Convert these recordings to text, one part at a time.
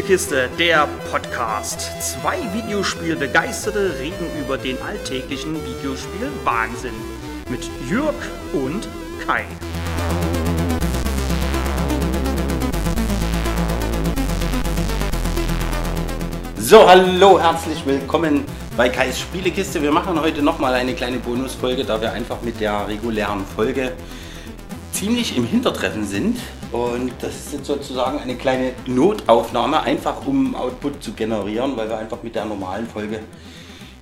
Spielekiste, der Podcast. Zwei Videospielbegeisterte reden über den alltäglichen Videospiel-Wahnsinn. Mit Jürg und Kai. So, hallo, herzlich willkommen bei Kais Spielekiste. Wir machen heute nochmal eine kleine Bonusfolge, da wir einfach mit der regulären Folge ziemlich im Hintertreffen sind. Und das ist jetzt sozusagen eine kleine Notaufnahme, einfach um Output zu generieren, weil wir einfach mit der normalen Folge,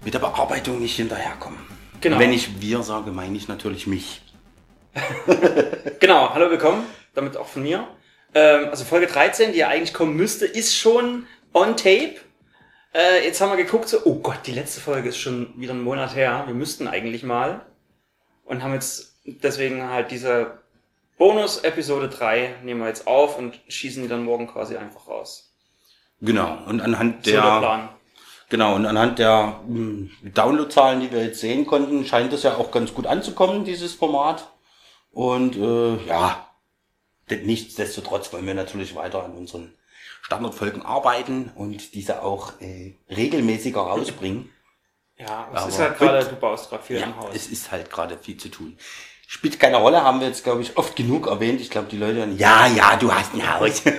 mit der Bearbeitung nicht hinterherkommen. Genau. Wenn ich wir sage, meine ich natürlich mich. Genau, hallo, willkommen. Damit auch von mir. Ähm, also Folge 13, die ja eigentlich kommen müsste, ist schon on tape. Äh, jetzt haben wir geguckt, so, oh Gott, die letzte Folge ist schon wieder ein Monat her. Wir müssten eigentlich mal. Und haben jetzt deswegen halt diese Bonus-Episode 3 nehmen wir jetzt auf und schießen die dann morgen quasi einfach raus. Genau. Und anhand So der der, Plan. genau, und anhand der mh, Downloadzahlen, die wir jetzt sehen konnten, scheint es ja auch ganz gut anzukommen, dieses Format. Und äh, ja, nichtsdestotrotz wollen wir natürlich weiter an unseren Standardfolgen arbeiten und diese auch äh, regelmäßiger rausbringen. Ja, es Aber ist halt gerade, du baust gerade viel Ja, im Haus. es ist halt gerade viel zu tun. Spielt keine Rolle, haben wir jetzt, glaube ich, oft genug erwähnt. Ich glaube, die Leute dann, ja, ja, du hast ein Haus.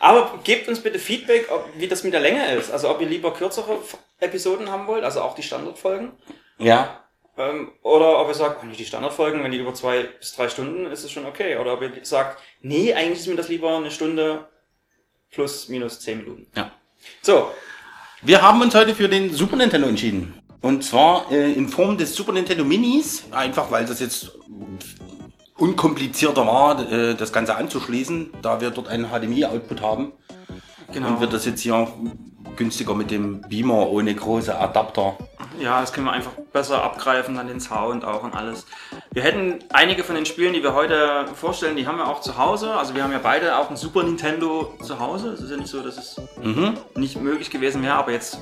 Aber gebt uns bitte Feedback, ob, wie das mit der Länge ist. Also ob ihr lieber kürzere Episoden haben wollt, also auch die Standardfolgen. ja, Ähm, oder ob ihr sagt, oh, nee, die Standardfolgen, wenn die über zwei bis drei Stunden, ist es schon okay. Oder ob ihr sagt, nee, eigentlich ist mir das lieber eine Stunde plus minus zehn Minuten. ja. So, Wir haben uns heute für den Super Nintendo entschieden. Und zwar äh, in Form des Super Nintendo Minis. Einfach weil das jetzt unkomplizierter war, äh, das Ganze anzuschließen, da wir dort einen HDMI-Output haben. genau. Und wird das jetzt hier günstiger mit dem Beamer ohne große Adapter. Ja, das können wir einfach besser abgreifen, dann den Sound auch und alles. Wir hätten einige von den Spielen, die wir heute vorstellen, die haben wir auch zu Hause. Also wir haben ja beide auch ein Super Nintendo zu Hause. Es ist ja nicht so, dass es nicht möglich gewesen wäre, aber jetzt,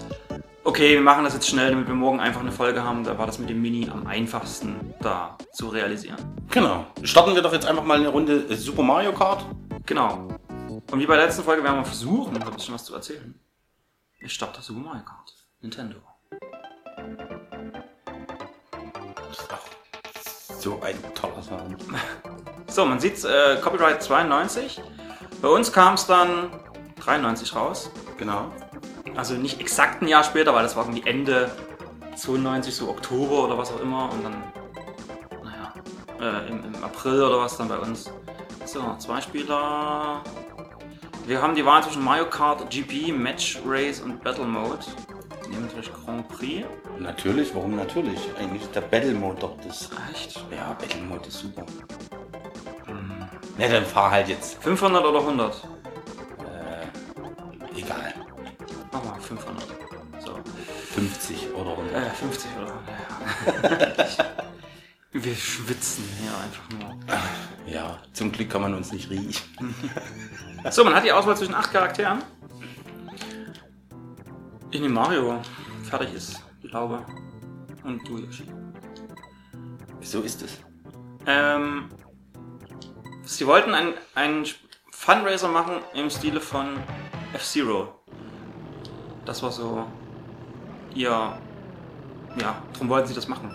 okay, wir machen das jetzt schnell, damit wir morgen einfach eine Folge haben. Da war das mit dem Mini am einfachsten da zu realisieren. Genau. Starten wir doch jetzt einfach mal eine Runde Super Mario Kart. Genau. Und wie bei der letzten Folge werden wir versuchen, ein bisschen was zu erzählen. Ich starte Super Mario Kart. Nintendo. Ach, so ein toller Sound. So, man sieht äh, Copyright 92. Bei uns kam es dann 93 raus. Genau. Also nicht exakt ein Jahr später, weil das war irgendwie Ende 92, so Oktober oder was auch immer. Und dann, naja, äh, im, im April oder was dann bei uns. So, zwei Spieler. Wir haben die Wahl zwischen Mario Kart GP, Match Race und Battle Mode. Wir nehmen natürlich Grand Prix. Natürlich, warum natürlich? Eigentlich ist der Battle Mode doch das. Echt? Ja, Battle Mode ist super. Ne, dann fahr halt jetzt. 500 oder 100? Egal. Mach mal 500. So. 50 oder 100. Äh, 50 oder? Ja. Wir schwitzen hier einfach nur. Ja, zum Glück kann man uns nicht riechen. So, man hat die Auswahl zwischen acht Charakteren. Ich nehme Mario. Fertig ist, ich glaube. Und du, Yoshi. So ist es. Ähm, sie wollten einen, einen Fundraiser machen im Stile von F-Zero. Das war so ihr. Ja, darum wollten sie das machen.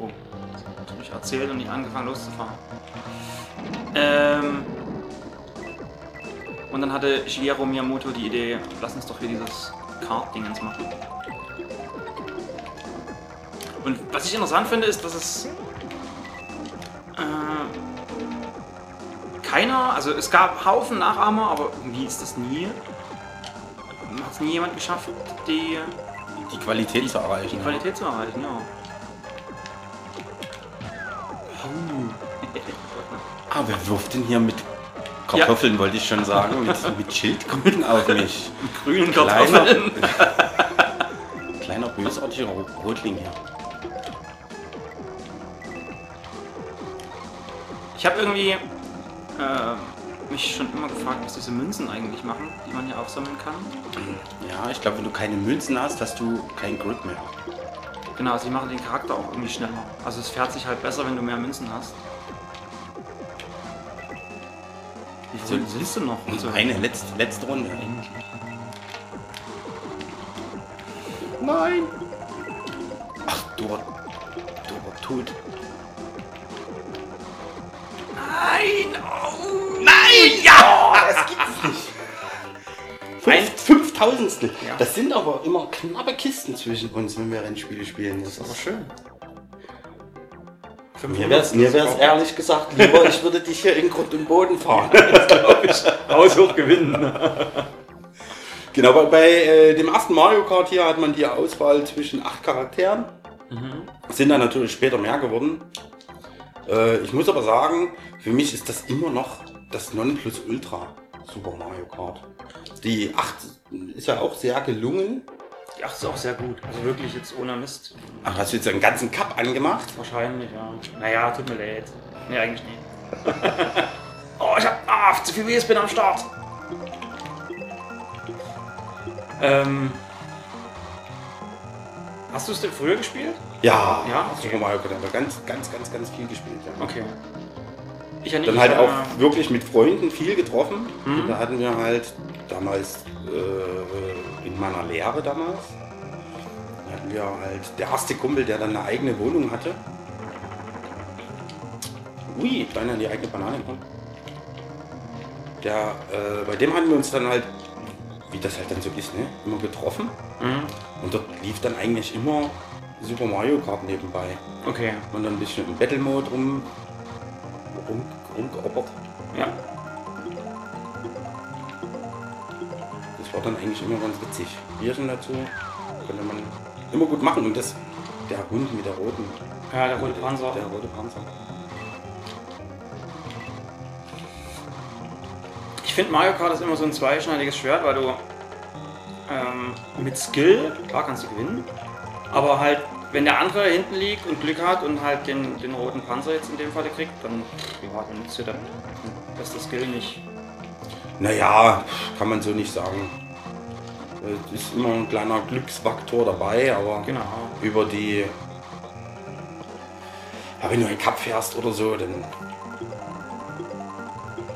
Oh, jetzt habe ich erzählt und nicht angefangen loszufahren. Ähm, und dann hatte Shigeru Miyamoto die Idee, lass uns doch hier dieses Kart-Dingens machen. Und was ich interessant finde, ist, dass es äh, keiner, also es gab Haufen Nachahmer, aber irgendwie ist das nie, hat es nie jemand geschafft, die, Die Qualität zu erreichen. die Qualität zu erreichen, ja. Ah, wer wirft denn hier mit Kartoffeln, wollte ich schon sagen, mit, mit Schildkröten auf mich? Grünen Kleiner, Kartoffeln. kleiner bösartiger Rotling hier. Ich habe irgendwie äh, mich schon immer gefragt, was diese Münzen eigentlich machen, die man hier aufsammeln kann. Ja, ich glaube, wenn du keine Münzen hast, hast du kein Grip mehr. Genau, also die machen den Charakter auch irgendwie schneller. Also es fährt sich halt besser, wenn du mehr Münzen hast. Wie viel willst du noch? So eine letzte, letzte Runde. Nein! Ach, du, du tot. Ein- Fünf, Fünftausendstel. Ja. Das sind aber immer knappe Kisten zwischen uns, wenn wir Rennspiele spielen. Das Aber ist schön. mir wäre es ehrlich gesagt lieber, ich würde dich hier in Grund und Boden fahren. Haus hoch gewinnen. Genau, bei, bei äh, dem ersten Mario Kart hier hat man die Auswahl zwischen acht Charakteren. Sind dann natürlich später mehr geworden. Äh, ich muss aber sagen, für mich ist das immer noch das Nonplusultra Super Mario Kart. Die 8 ist ja auch sehr gelungen. Die 8 ist auch sehr gut. Also wirklich jetzt ohne Mist. Ach, hast du jetzt einen ganzen Cup angemacht? Wahrscheinlich, ja. Naja, tut mir leid. Nee, eigentlich nicht. oh, ich hab ah, zu viel WS bin am Start. Ähm. Hast du es denn früher gespielt? Ja, Ja, okay. Super Mario Kart haben wir ganz, ganz, ganz, ganz viel gespielt. Ja. Okay. Dann halt auch wirklich mit Freunden viel getroffen. Mhm. Da hatten wir halt damals äh, in meiner Lehre damals, da hatten wir halt der erste Kumpel, der dann eine eigene Wohnung hatte. Ui, kleiner in die eigene Banane kommt. Der, äh, bei dem hatten wir uns dann halt, wie das halt dann so ist, ne, immer getroffen. Mhm. Und dort lief dann eigentlich immer Super Mario Kart nebenbei. Okay. Und dann ein bisschen im Battle Mode rum, rum, rumgeoppert. Ja. Das war dann eigentlich immer ganz witzig. Bierchen dazu konnte man immer gut machen. Und das, der Hund mit der roten, Ja, der rote Panzer. der rote Panzer. Ich finde Mario Kart ist immer so ein zweischneidiges Schwert, weil du ähm, mit Skill, klar kannst du gewinnen, aber halt, wenn der andere hinten liegt und Glück hat und halt den, den roten Panzer jetzt in dem Fall kriegt, dann, ja, dann nützt dir der beste Skill nicht. Naja, kann man so nicht sagen. Es ist immer ein kleiner Glücksfaktor dabei, aber Genau. über die. Ja, wenn du einen Cup fährst oder so, dann.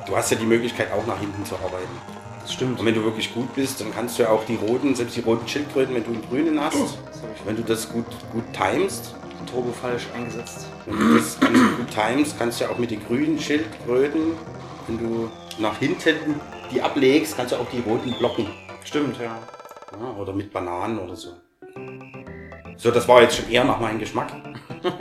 Du hast ja die Möglichkeit auch nach hinten zu arbeiten. Das stimmt. Und wenn du wirklich gut bist, dann kannst du ja auch die roten, selbst die roten Schildkröten, wenn du einen grünen hast, ich wenn du das gut, gut timest, Turbo falsch eingesetzt. wenn du das ganz gut timest, kannst du ja auch mit den grünen Schildkröten, wenn du nach hinten die ablegst, kannst du auch die roten blocken. Stimmt, ja. Ja, oder mit Bananen oder so. So, das war jetzt schon eher nach meinem Geschmack.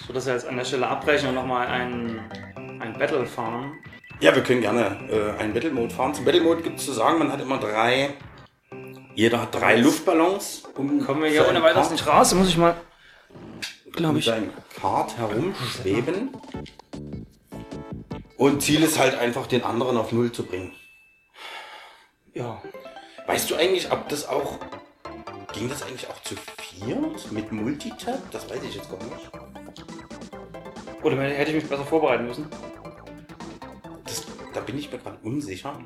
Ich würde das ja jetzt an der Stelle abbrechen und nochmal ein, ein Battle fahren. Ja, wir können gerne äh, einen Battle Mode fahren. Zum Battle Mode gibt es zu sagen, man hat immer drei. Jeder hat drei Luftballons. Um Kommen wir hier ohne weiteres nicht raus, muss ich mal. Glaube mit ich. seinem Kart herumschweben. Und Ziel ist halt einfach, den anderen auf Null zu bringen. Ja. Weißt du eigentlich, ob das auch. Ging das eigentlich auch zu viert mit Multitap? Das weiß ich jetzt gar nicht. Oder hätte ich mich besser vorbereiten müssen. Da bin ich mir gerade unsicher.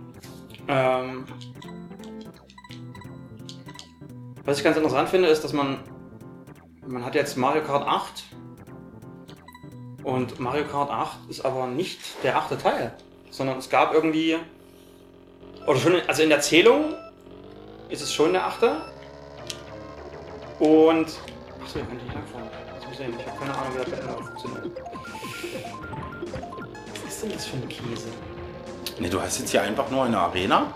Ähm, was ich ganz interessant finde, ist, dass man. Man hat jetzt Mario Kart 8. Und Mario Kart 8 ist aber nicht der achte Teil. Sondern es gab irgendwie. Oder schon, also in der Zählung ist es schon der achte. Und. Achso, ihr könnt nicht langfahren. Das muss ich. Ich habe keine Ahnung, wie das funktioniert. Was ist denn das für ein Käse? Ne, du hast jetzt hier einfach nur eine Arena.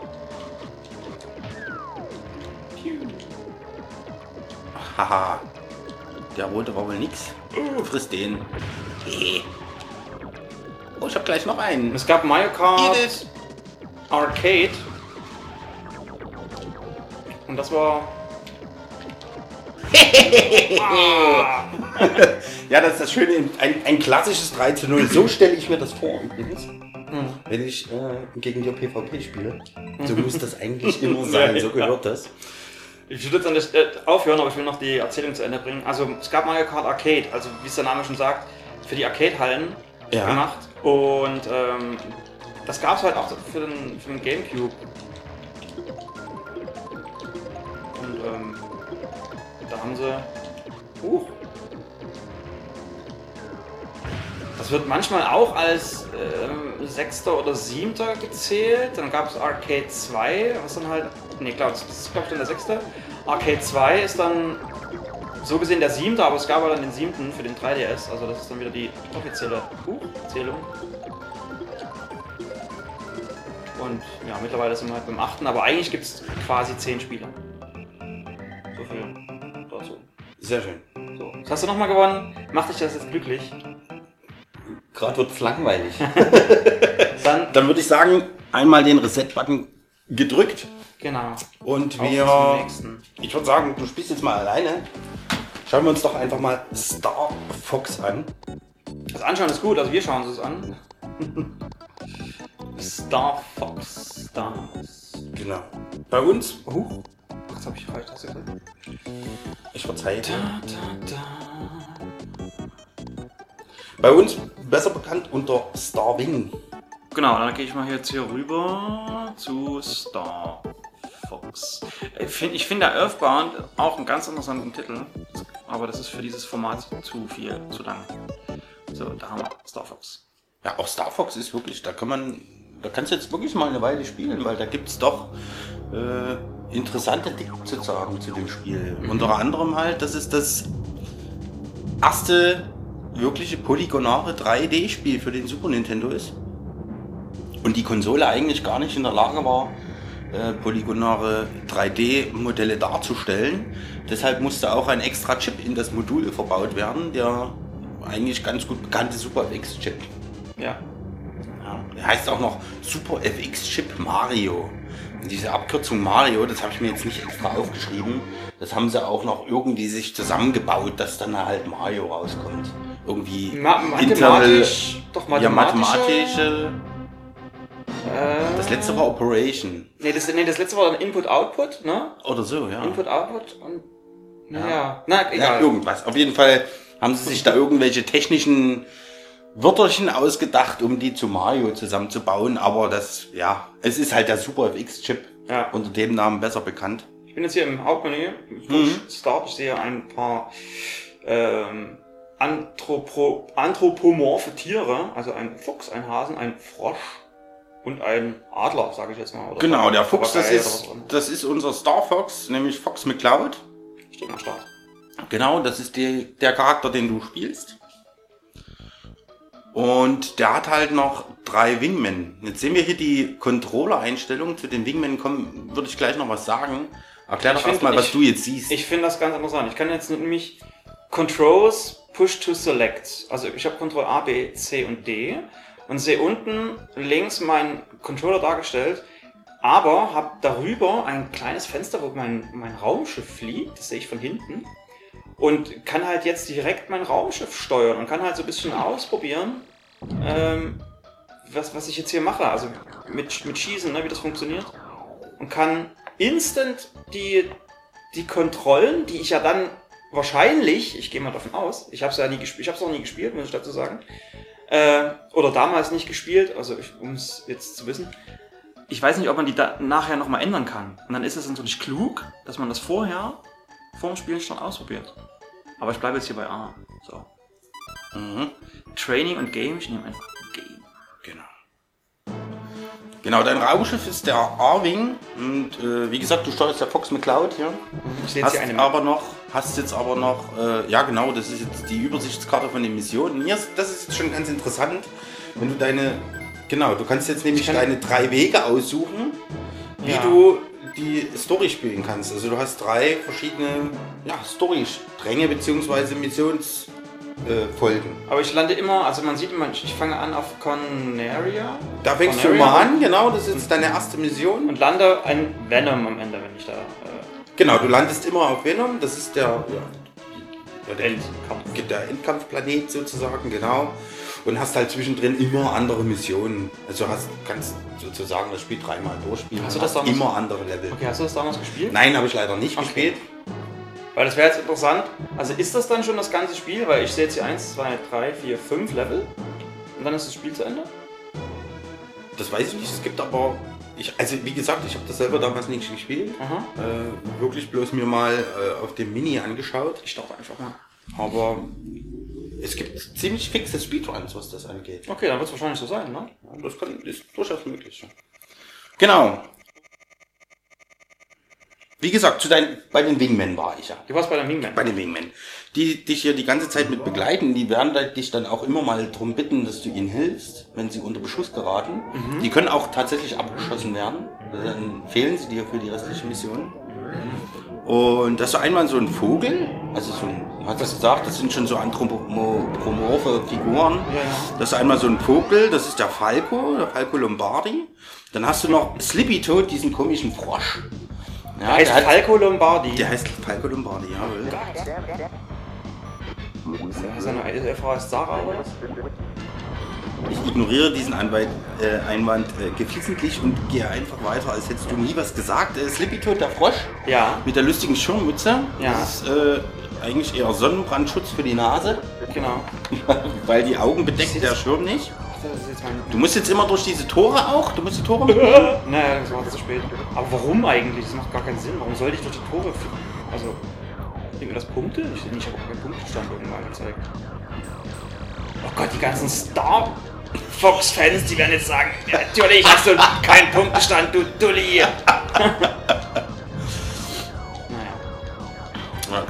Haha. Der rote war wohl nix. Friss den. Eh. Oh, ich hab gleich noch einen. Es gab Mario Kart. Arcade. Und das war. ah, Ja, das ist das Schöne. Ein, ein klassisches 3 zu 0. So stelle ich mir das vor übrigens. Wenn ich äh, gegen dir PvP spiele. So muss das eigentlich immer sein. So gehört das. ich würde jetzt an der Stelle aufhören, aber ich will noch die Erzählung zu Ende bringen. Also, es gab Mario Kart Arcade, also wie es der Name schon sagt, für die Arcade-Hallen Ja. gemacht. Und ähm, das gab es halt auch für den, für den Gamecube. Und ähm, da haben sie. Huch. Das wird manchmal auch als ähm, Sechster oder Siebter gezählt. Dann gab es Arcade 2, was dann halt. Ne, glaube das ist glaube ich dann der Sechste. Arcade 2 ist dann so gesehen der Siebte, aber es gab auch dann den Siebten für den 3DS. Also das ist dann wieder die offizielle Zählung. Und ja, mittlerweile sind wir halt beim 8. Aber eigentlich gibt es quasi 10 Spieler. So viel dazu. Sehr schön. So. Das hast du nochmal gewonnen. Macht dich das jetzt glücklich? Gerade wird es langweilig. Dann, Dann würde ich sagen, einmal den Reset-Button gedrückt genau. und Auf wir. zum nächsten. Ich würde sagen, du spielst jetzt mal alleine. Schauen wir uns doch einfach mal Star Fox an. Das Anschauen ist gut, also wir schauen uns das an. Star Fox Stars. Genau. Bei uns, Huch. Jetzt habe ich falsch das gesagt. ich verzeihe dir. Da, da, da. Bei uns besser bekannt unter Starwing. Genau, dann gehe ich mal jetzt hier rüber zu Star Fox. Ich finde find der Earthbound auch einen ganz interessanten Titel, aber das ist für dieses Format zu viel, zu lang. So, da haben wir Star Fox. Ja, auch Star Fox ist wirklich, da kann man, da kannst du jetzt wirklich mal eine Weile spielen, weil da gibt es doch äh, interessante Dinge zu sagen zu dem Spiel. Unter anderem halt, dass es das erste wirkliche polygonare 3D-Spiel für den Super Nintendo ist. Und die Konsole eigentlich gar nicht in der Lage war, äh, polygonare 3D-Modelle darzustellen. Deshalb musste auch ein extra Chip in das Modul verbaut werden, der eigentlich ganz gut bekannte Super FX-Chip. Ja. Ja, der heißt auch noch Super FX Chip Mario. Und diese Abkürzung Mario, das habe ich mir jetzt nicht extra aufgeschrieben. Das haben sie auch noch irgendwie sich zusammengebaut, dass dann halt Mario rauskommt. Irgendwie Ma mathematisch, doch ja, mathematische. mathematische. Äh, Das letzte war Operation. nee, das, nee, das letzte war dann Input-Output, ne? Oder so, ja. Input-Output und. Naja, na, Ja, egal. irgendwas. Auf jeden Fall haben sie sich da irgendwelche technischen Wörterchen ausgedacht, um die zu Mario zusammenzubauen. Aber das, ja, es ist halt der Super FX-Chip. Ja. Unter dem Namen besser bekannt. Ich bin jetzt hier im Hauptmenü, Push Start. Ich sehe ein paar ähm, Anthropo anthropomorphe Tiere, also ein Fuchs, ein Hasen, ein Frosch und ein Adler, sage ich jetzt mal. Oder Genau, der Fuchs, das ist, das ist unser Star Fox, nämlich Fox McCloud. Steht mal Start. Genau, das ist die, der Charakter, den du spielst. Und der hat halt noch drei Wingmen. Jetzt sehen wir hier die Controller-Einstellungen. Zu den Wingmen kommen, würde ich gleich noch was sagen. Erklär doch erstmal, was du jetzt siehst. Ich finde das ganz interessant. Ich kann jetzt nämlich Controls Push to Select. Also ich habe Control A, B, C und D und sehe unten links meinen Controller dargestellt, aber habe darüber ein kleines Fenster, wo mein, mein Raumschiff fliegt. Das sehe ich von hinten. Und kann halt jetzt direkt mein Raumschiff steuern und kann halt so ein bisschen ausprobieren, ähm, was, was ich jetzt hier mache. Also mit, mit Schießen, ne, wie das funktioniert. Und kann instant die, die Kontrollen, die ich ja dann wahrscheinlich, ich gehe mal davon aus, ich habe es ja nie gespielt, ich habe es noch nie gespielt, muss ich dazu sagen, äh, oder damals nicht gespielt, also um es jetzt zu wissen. Ich weiß nicht, ob man die da nachher nochmal ändern kann. Und dann ist es natürlich klug, dass man das vorher, vor dem Spielen schon ausprobiert. Aber ich bleibe jetzt hier bei A. So. Mhm. Training und Game, ich nehme einfach. Genau, dein Raumschiff ist der A-Wing. Und äh, wie gesagt, du steuerst der Fox McCloud hier. Ich Hast hier aber noch, hast jetzt aber noch, äh, ja genau, das ist jetzt die Übersichtskarte von den Missionen. Hier ist, das ist jetzt schon ganz interessant, wenn du deine, genau, du kannst jetzt nämlich deine drei Wege aussuchen, wie Ja. du die Story spielen kannst. Also du hast drei verschiedene ja, Story-Stränge bzw. Missionsfolgen. Äh, Folgen. Aber ich lande immer, also man sieht immer, ich fange an auf Conaria. da fängst du Conaria immer an, genau, das ist deine erste Mission. Und lande ein Venom am Ende, wenn ich da äh, Genau, du landest immer auf Venom, das ist der, ja, ja, der, Endkampf. der Endkampfplanet sozusagen, genau. Und hast halt zwischendrin immer andere Missionen. Also hast, kannst sozusagen das Spiel dreimal durchspielen. Hast du das damals- immer andere Level. Okay, hast du das damals gespielt? Nein, habe ich leider nicht Okay. gespielt. Weil das wäre jetzt interessant. Also ist das dann schon das ganze Spiel? Weil ich sehe jetzt hier 1, 2, 3, 4, 5 Level. Und dann ist das Spiel zu Ende? Das weiß ich nicht. Es gibt aber, ich, also wie gesagt, ich habe das selber damals nicht gespielt. Aha. Äh, wirklich bloß mir mal äh, auf dem Mini angeschaut. Ich starte einfach mal. Aber es gibt ziemlich fixe Speedruns, was das angeht. Okay, dann wird es wahrscheinlich so sein, ne? Das kann, ist durchaus möglich. Genau. Wie gesagt, zu deinen, bei den Wingmen war ich ja. Du warst bei der Wingman. Bei den Wingmen. Die dich hier die ganze Zeit mit begleiten, die werden dich dann auch immer mal drum bitten, dass du ihnen hilfst, wenn sie unter Beschuss geraten. Die können auch tatsächlich abgeschossen werden. Dann fehlen sie dir für die restliche Mission. Und das ist einmal so ein Vogel, also so ein, hast es gesagt, das sind schon so anthropomorphe Figuren. Ja, ja. Das ist einmal so ein Vogel, das ist der Falco, der Falco Lombardi. Dann hast du noch Slippy Toad, diesen komischen Frosch. Ja, heißt der hat- Falco Lombardi. der heißt Falco Lombardi, jawohl. Seine Frau heißt Sarah oder was? Ich ignoriere diesen Anwalt, äh, Einwand äh, geflissentlich und gehe einfach weiter, als hättest du nie was gesagt. Äh, Slippy Toad, der Frosch, Ja, mit der lustigen Schirmmütze. Ja. Das ist äh, eigentlich eher Sonnenbrandschutz für die Nase, genau. weil die Augen bedeckt der Schirm nicht. Das ist jetzt mein Du musst jetzt immer durch diese Tore auch, du musst die Tore mit. Naja, das war zu spät. Aber warum eigentlich? Das macht gar keinen Sinn. Warum sollte ich durch die Tore führen? Also, bringt mir das Punkte? Ich, ich habe auch keinen Punktestand irgendwann gezeigt. Oh Gott, die ganzen Star Fox-Fans, die werden jetzt sagen, natürlich hast du keinen Punktestand, du Dulli. naja.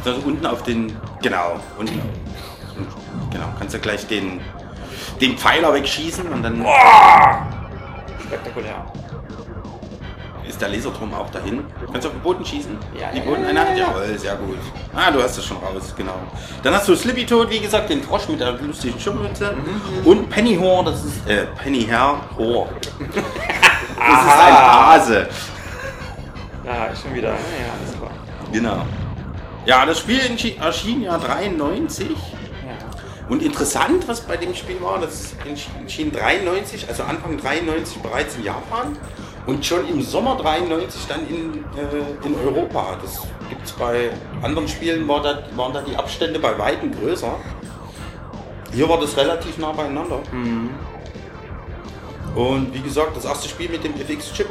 Ja, unten auf den. Genau, unten. Genau, kannst du gleich den, den Pfeiler wegschießen und dann Spektakulär. ist der Laserturm auch dahin. Kannst du auf den Boden schießen? Ja, Die Bodeneinheit? ja, ja. Jawohl, sehr gut. Ah, du hast es schon raus, genau. Dann hast du Slippy Toad, wie gesagt, den Frosch mit der lustigen Schirmmütze. Mhm. Und Pennyhor, das ist. Äh, Pennyhair Hor. Das ist ein Hase. Ja, schon wieder. Ja, ja, alles klar. Genau. Ja, das Spiel erschien ja 93. Und interessant, was bei dem Spiel war, das erschien 93, also Anfang 93 bereits in Japan und schon im Sommer 93 dann in, äh, in Europa. Das gibt es bei anderen Spielen, war da, waren da die Abstände bei Weitem größer. Hier war das relativ nah beieinander. Und wie gesagt, das erste Spiel mit dem FX-Chip.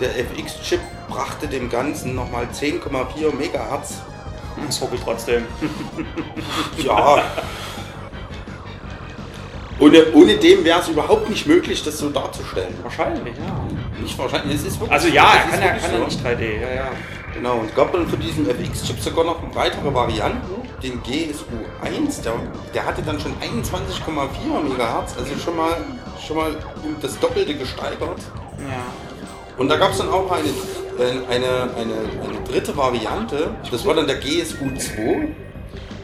Der FX-Chip brachte dem Ganzen nochmal 10,4 Megahertz Das hoffe ich trotzdem. Ja. Ohne, ohne dem wäre es überhaupt nicht möglich, das so darzustellen. Wahrscheinlich, ja. Nicht wahrscheinlich, es ist wirklich Also so, ja, er kann ja, kann ja so. nicht 3D, ja, ja. Genau, und es gab dann für diesen FX-Chip sogar noch weitere Varianten. Den GSU1, der, der hatte dann schon 21,4 MHz, also schon mal, schon mal um das Doppelte gesteigert. Ja. Und da gab es dann auch eine, äh, eine, eine, eine dritte Variante, das war dann der GSU2.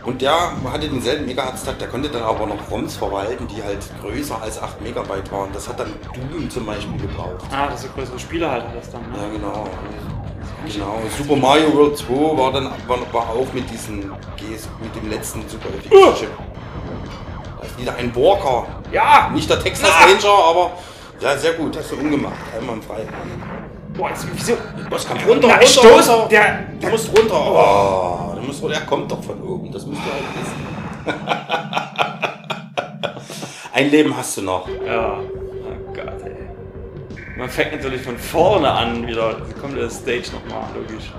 Und der hatte denselben Megahertz-Takt, der konnte dann aber noch ROMs verwalten, die halt größer als 8 Megabyte waren. Das hat dann Doom zum Beispiel gebraucht. Ah, das ist größere Spieler halt das dann, Ja, ne? genau. Genau. Super Mario World 2 war dann war, war auch mit diesem GS, mit dem letzten Super FX-Chip. Da ist wieder ein Walker. Ja! Nicht der Texas! Ranger, aber ja, sehr gut, hast du umgemacht. Einmal frei. Boah, jetzt, wieso? Was kann runter, Na, runter, Stoß! runter. Der, Du musst runter. Oh, du musst runter. Er kommt doch von oben. Das musst du halt wissen. Ein Leben hast du noch. Ja. Oh Gott, ey. Man fängt natürlich von vorne an wieder. Die komplette Stage nochmal, logisch.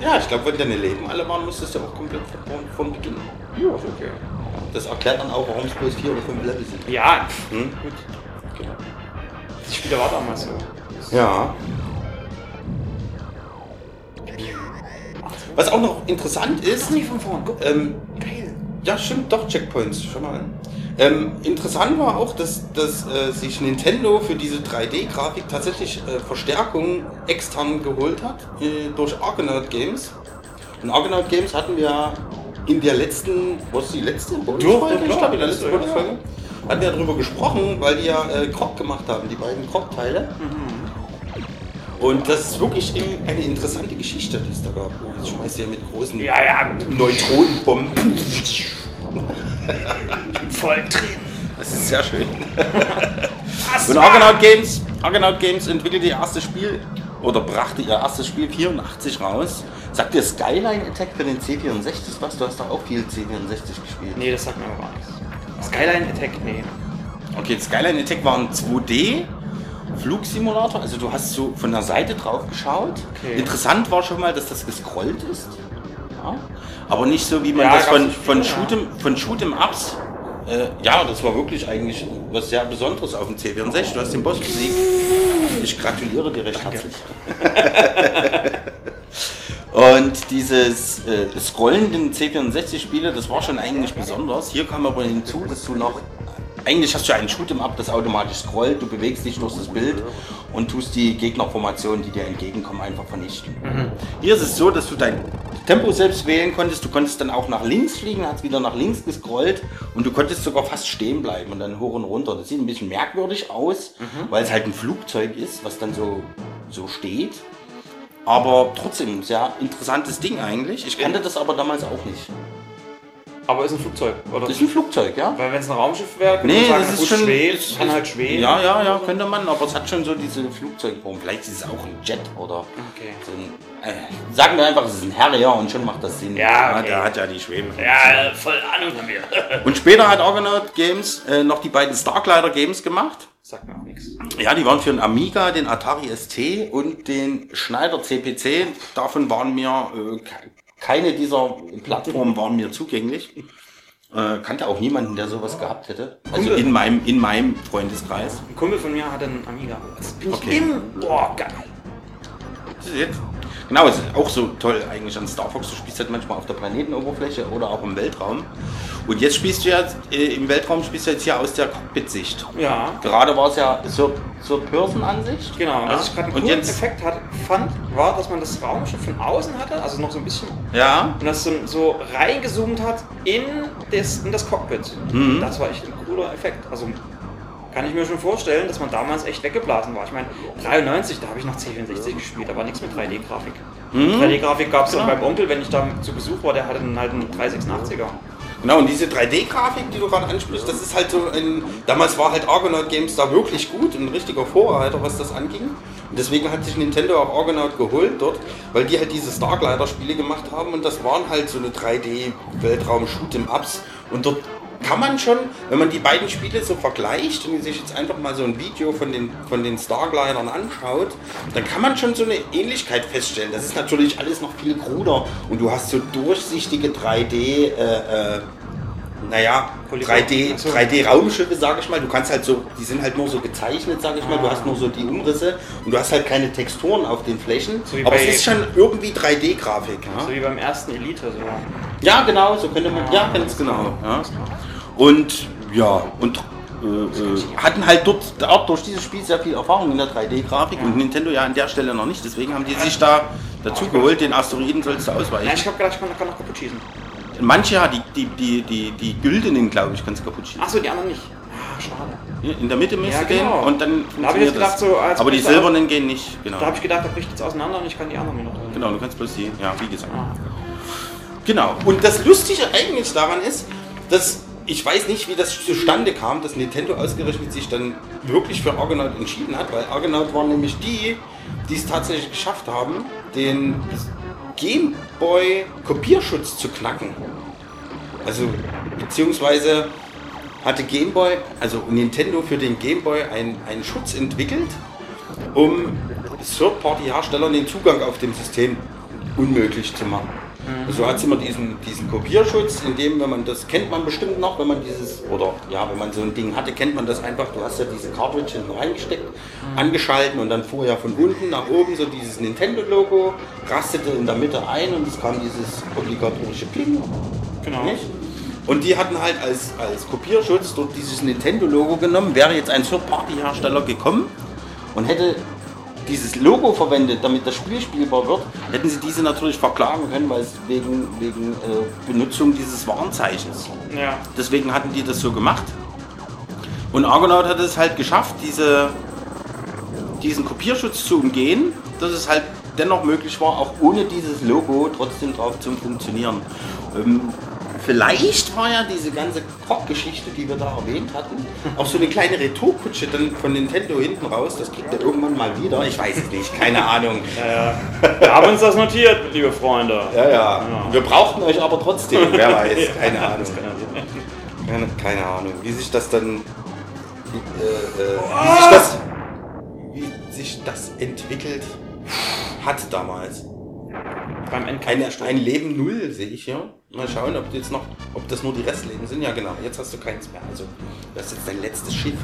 Ja, ich glaube, wenn deine Leben alle waren, musstest du auch komplett von, von Beginn. Ja, ist okay. Das erklärt dann auch, warum es bloß vier oder fünf Level sind. Ja, Hm? gut. Die Spiele war damals so. Ja. Was auch noch interessant ist, nicht von guck. ähm, Geil. Ja, stimmt, doch, Checkpoints, schon mal. Ähm, interessant war auch, dass, dass äh, sich Nintendo für diese 3D-Grafik tatsächlich äh, Verstärkung extern geholt hat äh, durch Argonaut Games. Und Argonaut Games hatten wir in der letzten, was die letzte Bonusfolge? Ich glaube, in der letzten letzte, Bonusfolge hatten wir darüber gesprochen, weil die ja äh, Krog gemacht haben, die beiden Krog-Teile. Und das ist wirklich eine interessante Geschichte, die es da gab. Oh, Jetzt schmeißt ihr ja mit großen Ja, ja. Neutronenbomben. Voll drin. Das ist sehr schön. Und Argonaut Games, Argonaut Games entwickelte ihr erstes Spiel oder brachte ihr erstes Spiel 84 raus. Sagt ihr Skyline Attack für den C64 was? Du hast doch auch viel C64 gespielt. Nee, das sagt mir aber gar nichts. Skyline Attack, nee. Okay, Skyline Attack war ein 2D Flugsimulator, also du hast so von der Seite drauf geschaut. Okay. Interessant war schon mal, dass das gescrollt ist. ja. Aber nicht so, wie man Ja, das von, nicht von, viele, ja. Shoot'em, von Shoot'em Ups. Äh, ja, das war wirklich eigentlich was sehr Besonderes auf dem C64. Du hast den Boss besiegt. Ich gratuliere dir recht herzlich. Und dieses äh, scrollenden C64-Spiele, das war schon eigentlich besonders. Hier kam aber hinzu, dass du noch. Eigentlich hast du einen Shoot'em Up, das automatisch scrollt, du bewegst dich durch das Bild und tust die Gegnerformationen, die dir entgegenkommen, einfach vernichten. Hier ist es so, dass du dein Tempo selbst wählen konntest. Du konntest dann auch nach links fliegen, hast wieder nach links gescrollt und du konntest sogar fast stehen bleiben und dann hoch und runter. Das sieht ein bisschen merkwürdig aus, weil es halt ein Flugzeug ist, was dann so, so steht. Aber trotzdem, ein sehr interessantes Ding eigentlich. Ich kannte das aber damals auch nicht. Aber ist ein Flugzeug, oder? Ist ein Flugzeug, ja? Weil wenn es ein Raumschiff wäre, könnte Nee, man sagen, das ist schon. schwebt, es kann ist- halt schweben. Ja, ja, ja, könnte man, aber es hat schon so diese Flugzeugform. Vielleicht ist es auch ein Jet oder Okay. so ein. Äh, sagen wir einfach, es ist ein Harrier und schon macht das Sinn. Ja, okay. Der hat ja die Schwebe. Ja, voll Ahnung von mir. Und später hat Argonaut Games äh, noch die beiden Starglider Games gemacht. Sagt mir auch nichts. Ja, die waren für den Amiga, den Atari ST und den Schneider CPC. Davon waren mir äh, ke- keine dieser Plattformen waren mir zugänglich. Äh, kannte auch niemanden, der sowas gehabt hätte. Also Kumpel. in meinem, in meinem Freundeskreis. Ein Kumpel von mir hatte einen Amiga. Das bin ich Okay. im... Boah, geil. Jetzt- Genau, es ist auch so toll eigentlich an Star Fox. Du spielst halt manchmal auf der Planetenoberfläche oder auch im Weltraum. Und jetzt spielst du ja äh, im Weltraum spielst du jetzt hier aus der Cockpit-Sicht. Ja, Gerade war es ja zur, zur Person-Ansicht. genau. Ja. Was ich gerade einen coolen Effekt hat, fand, war, dass man das Raumschiff von außen hatte, also noch so ein bisschen ja, und das so, so reingezoomt hat in das, in das Cockpit. Mhm. Das war echt ein cooler Effekt. Also kann ich mir schon vorstellen, dass man damals echt weggeblasen war. Ich meine, 93, da habe ich noch C64 gespielt, da war nichts mit 3D-Grafik. Mhm. 3D-Grafik gab es Genau. dann beim Onkel, wenn ich da zu Besuch war, der hatte dann halt einen 386er. Genau, und diese 3D-Grafik, die du gerade ansprichst, das ist halt so ein. Damals war halt Argonaut Games da wirklich gut, ein richtiger Vorreiter, was das anging. Und deswegen hat sich Nintendo auch Argonaut geholt dort, weil die halt diese Starglider-Spiele gemacht haben und das waren halt so eine 3D-Weltraum-Shoot'em-Ups. Und dort kann man schon, wenn man die beiden Spiele so vergleicht und sich jetzt einfach mal so ein Video von den, von den Starglidern anschaut, dann kann man schon so eine Ähnlichkeit feststellen. Das ist natürlich alles noch viel kruder und du hast so durchsichtige 3D, äh, äh, naja, Polygon. 3D, Ach so. 3D-Raumschiffe, sag ich mal. Du kannst halt so, die sind halt nur so gezeichnet, sag ich mal. Du hast nur so die Umrisse und du hast halt keine Texturen auf den Flächen. So Aber es ist schon irgendwie 3D-Grafik. Ja? So wie beim ersten Elite. So. Ja, genau, so könnte man. Ja, ganz genau. Ja. Und ja, und äh, äh, hatten halt dort auch durch dieses Spiel sehr viel Erfahrung in der 3D-Grafik und Nintendo ja an der Stelle noch nicht. Deswegen haben die sich da dazu geholt, den Asteroiden sollst du Nein, ausweichen. ich hab gedacht, ich kann, kann noch kaputt schießen. Manche, ja, die, die, die, die, die güldenen, glaube ich, kannst du kaputt schießen. Achso, die anderen nicht. Ah, schade. In der Mitte müsste Ja, gehen genau. und dann Da funktioniert jetzt gedacht, das. so Aber die silbernen gehen nicht. Genau. Da habe ich gedacht, da bricht jetzt auseinander und ich kann die anderen wieder drin. Genau, du kannst bloß die, ja, wie gesagt. Ah. Genau. Und das Lustige eigentlich daran ist, dass ich weiß nicht, wie das zustande kam, dass Nintendo ausgerechnet sich dann wirklich für Argonaut entschieden hat, weil Argonaut waren nämlich die, die es tatsächlich geschafft haben, den Game Boy Kopierschutz zu knacken. Also, beziehungsweise hatte Game Boy, also Nintendo für den Game Boy ein- einen Schutz entwickelt, um Third-Party-Herstellern den Zugang auf dem System unmöglich zu machen. So hat es immer diesen, diesen Kopierschutz, in dem, wenn man das kennt man bestimmt noch, wenn man dieses, oder ja, wenn man so ein Ding hatte, kennt man das einfach, du hast ja diese Cartridge hinten reingesteckt, angeschalten und dann fuhr ja von unten nach oben so dieses Nintendo-Logo, rastete in der Mitte ein und es kam dieses obligatorische Ping. Genau. Nicht? Und die hatten halt als, als Kopierschutz dort dieses Nintendo-Logo genommen. Wäre jetzt ein Third-Party-Hersteller gekommen und hätte dieses Logo verwendet, damit das Spiel spielbar wird, hätten sie diese natürlich verklagen können, weil es wegen, wegen äh, Benutzung dieses Warnzeichens. Ja. Deswegen hatten die das so gemacht. Und Argonaut hat es halt geschafft, diese, diesen Kopierschutz zu umgehen, dass es halt dennoch möglich war, auch ohne dieses Logo trotzdem drauf zu funktionieren. Ähm, vielleicht war ja diese ganze Krog-Geschichte, die wir da erwähnt hatten, auch so eine kleine Retourkutsche dann von Nintendo hinten raus. Das kriegt er irgendwann mal wieder. Ich weiß es nicht, keine Ahnung. Wir haben uns das notiert, liebe Freunde. Ja, ja. Wir brauchten euch aber trotzdem. Wer weiß, keine Ahnung. Keine, keine Ahnung, wie sich das dann. Wie, äh, äh, wie, sich das, wie sich das entwickelt hat damals. beim Endkampf gestorben. ein Leben null sehe ich hier. Mal schauen, ob jetzt noch, ob das nur die Restleben sind. Ja genau, jetzt hast du keins mehr. Also das ist jetzt dein letztes Schiff.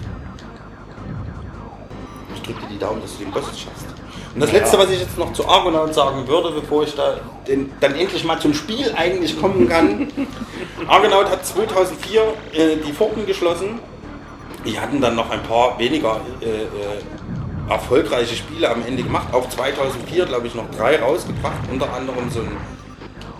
Ich drücke dir die Daumen, dass du den Boss schaffst. Und das Ja. letzte, was ich jetzt noch zu Argonaut sagen würde, bevor ich da den, dann endlich mal zum Spiel eigentlich kommen kann. Argonaut hat 2004 äh, die Pforten geschlossen. Die hatten dann noch ein paar weniger äh, äh, erfolgreiche Spiele am Ende gemacht. Auch 2004, glaube ich, noch drei rausgebracht. Unter anderem so ein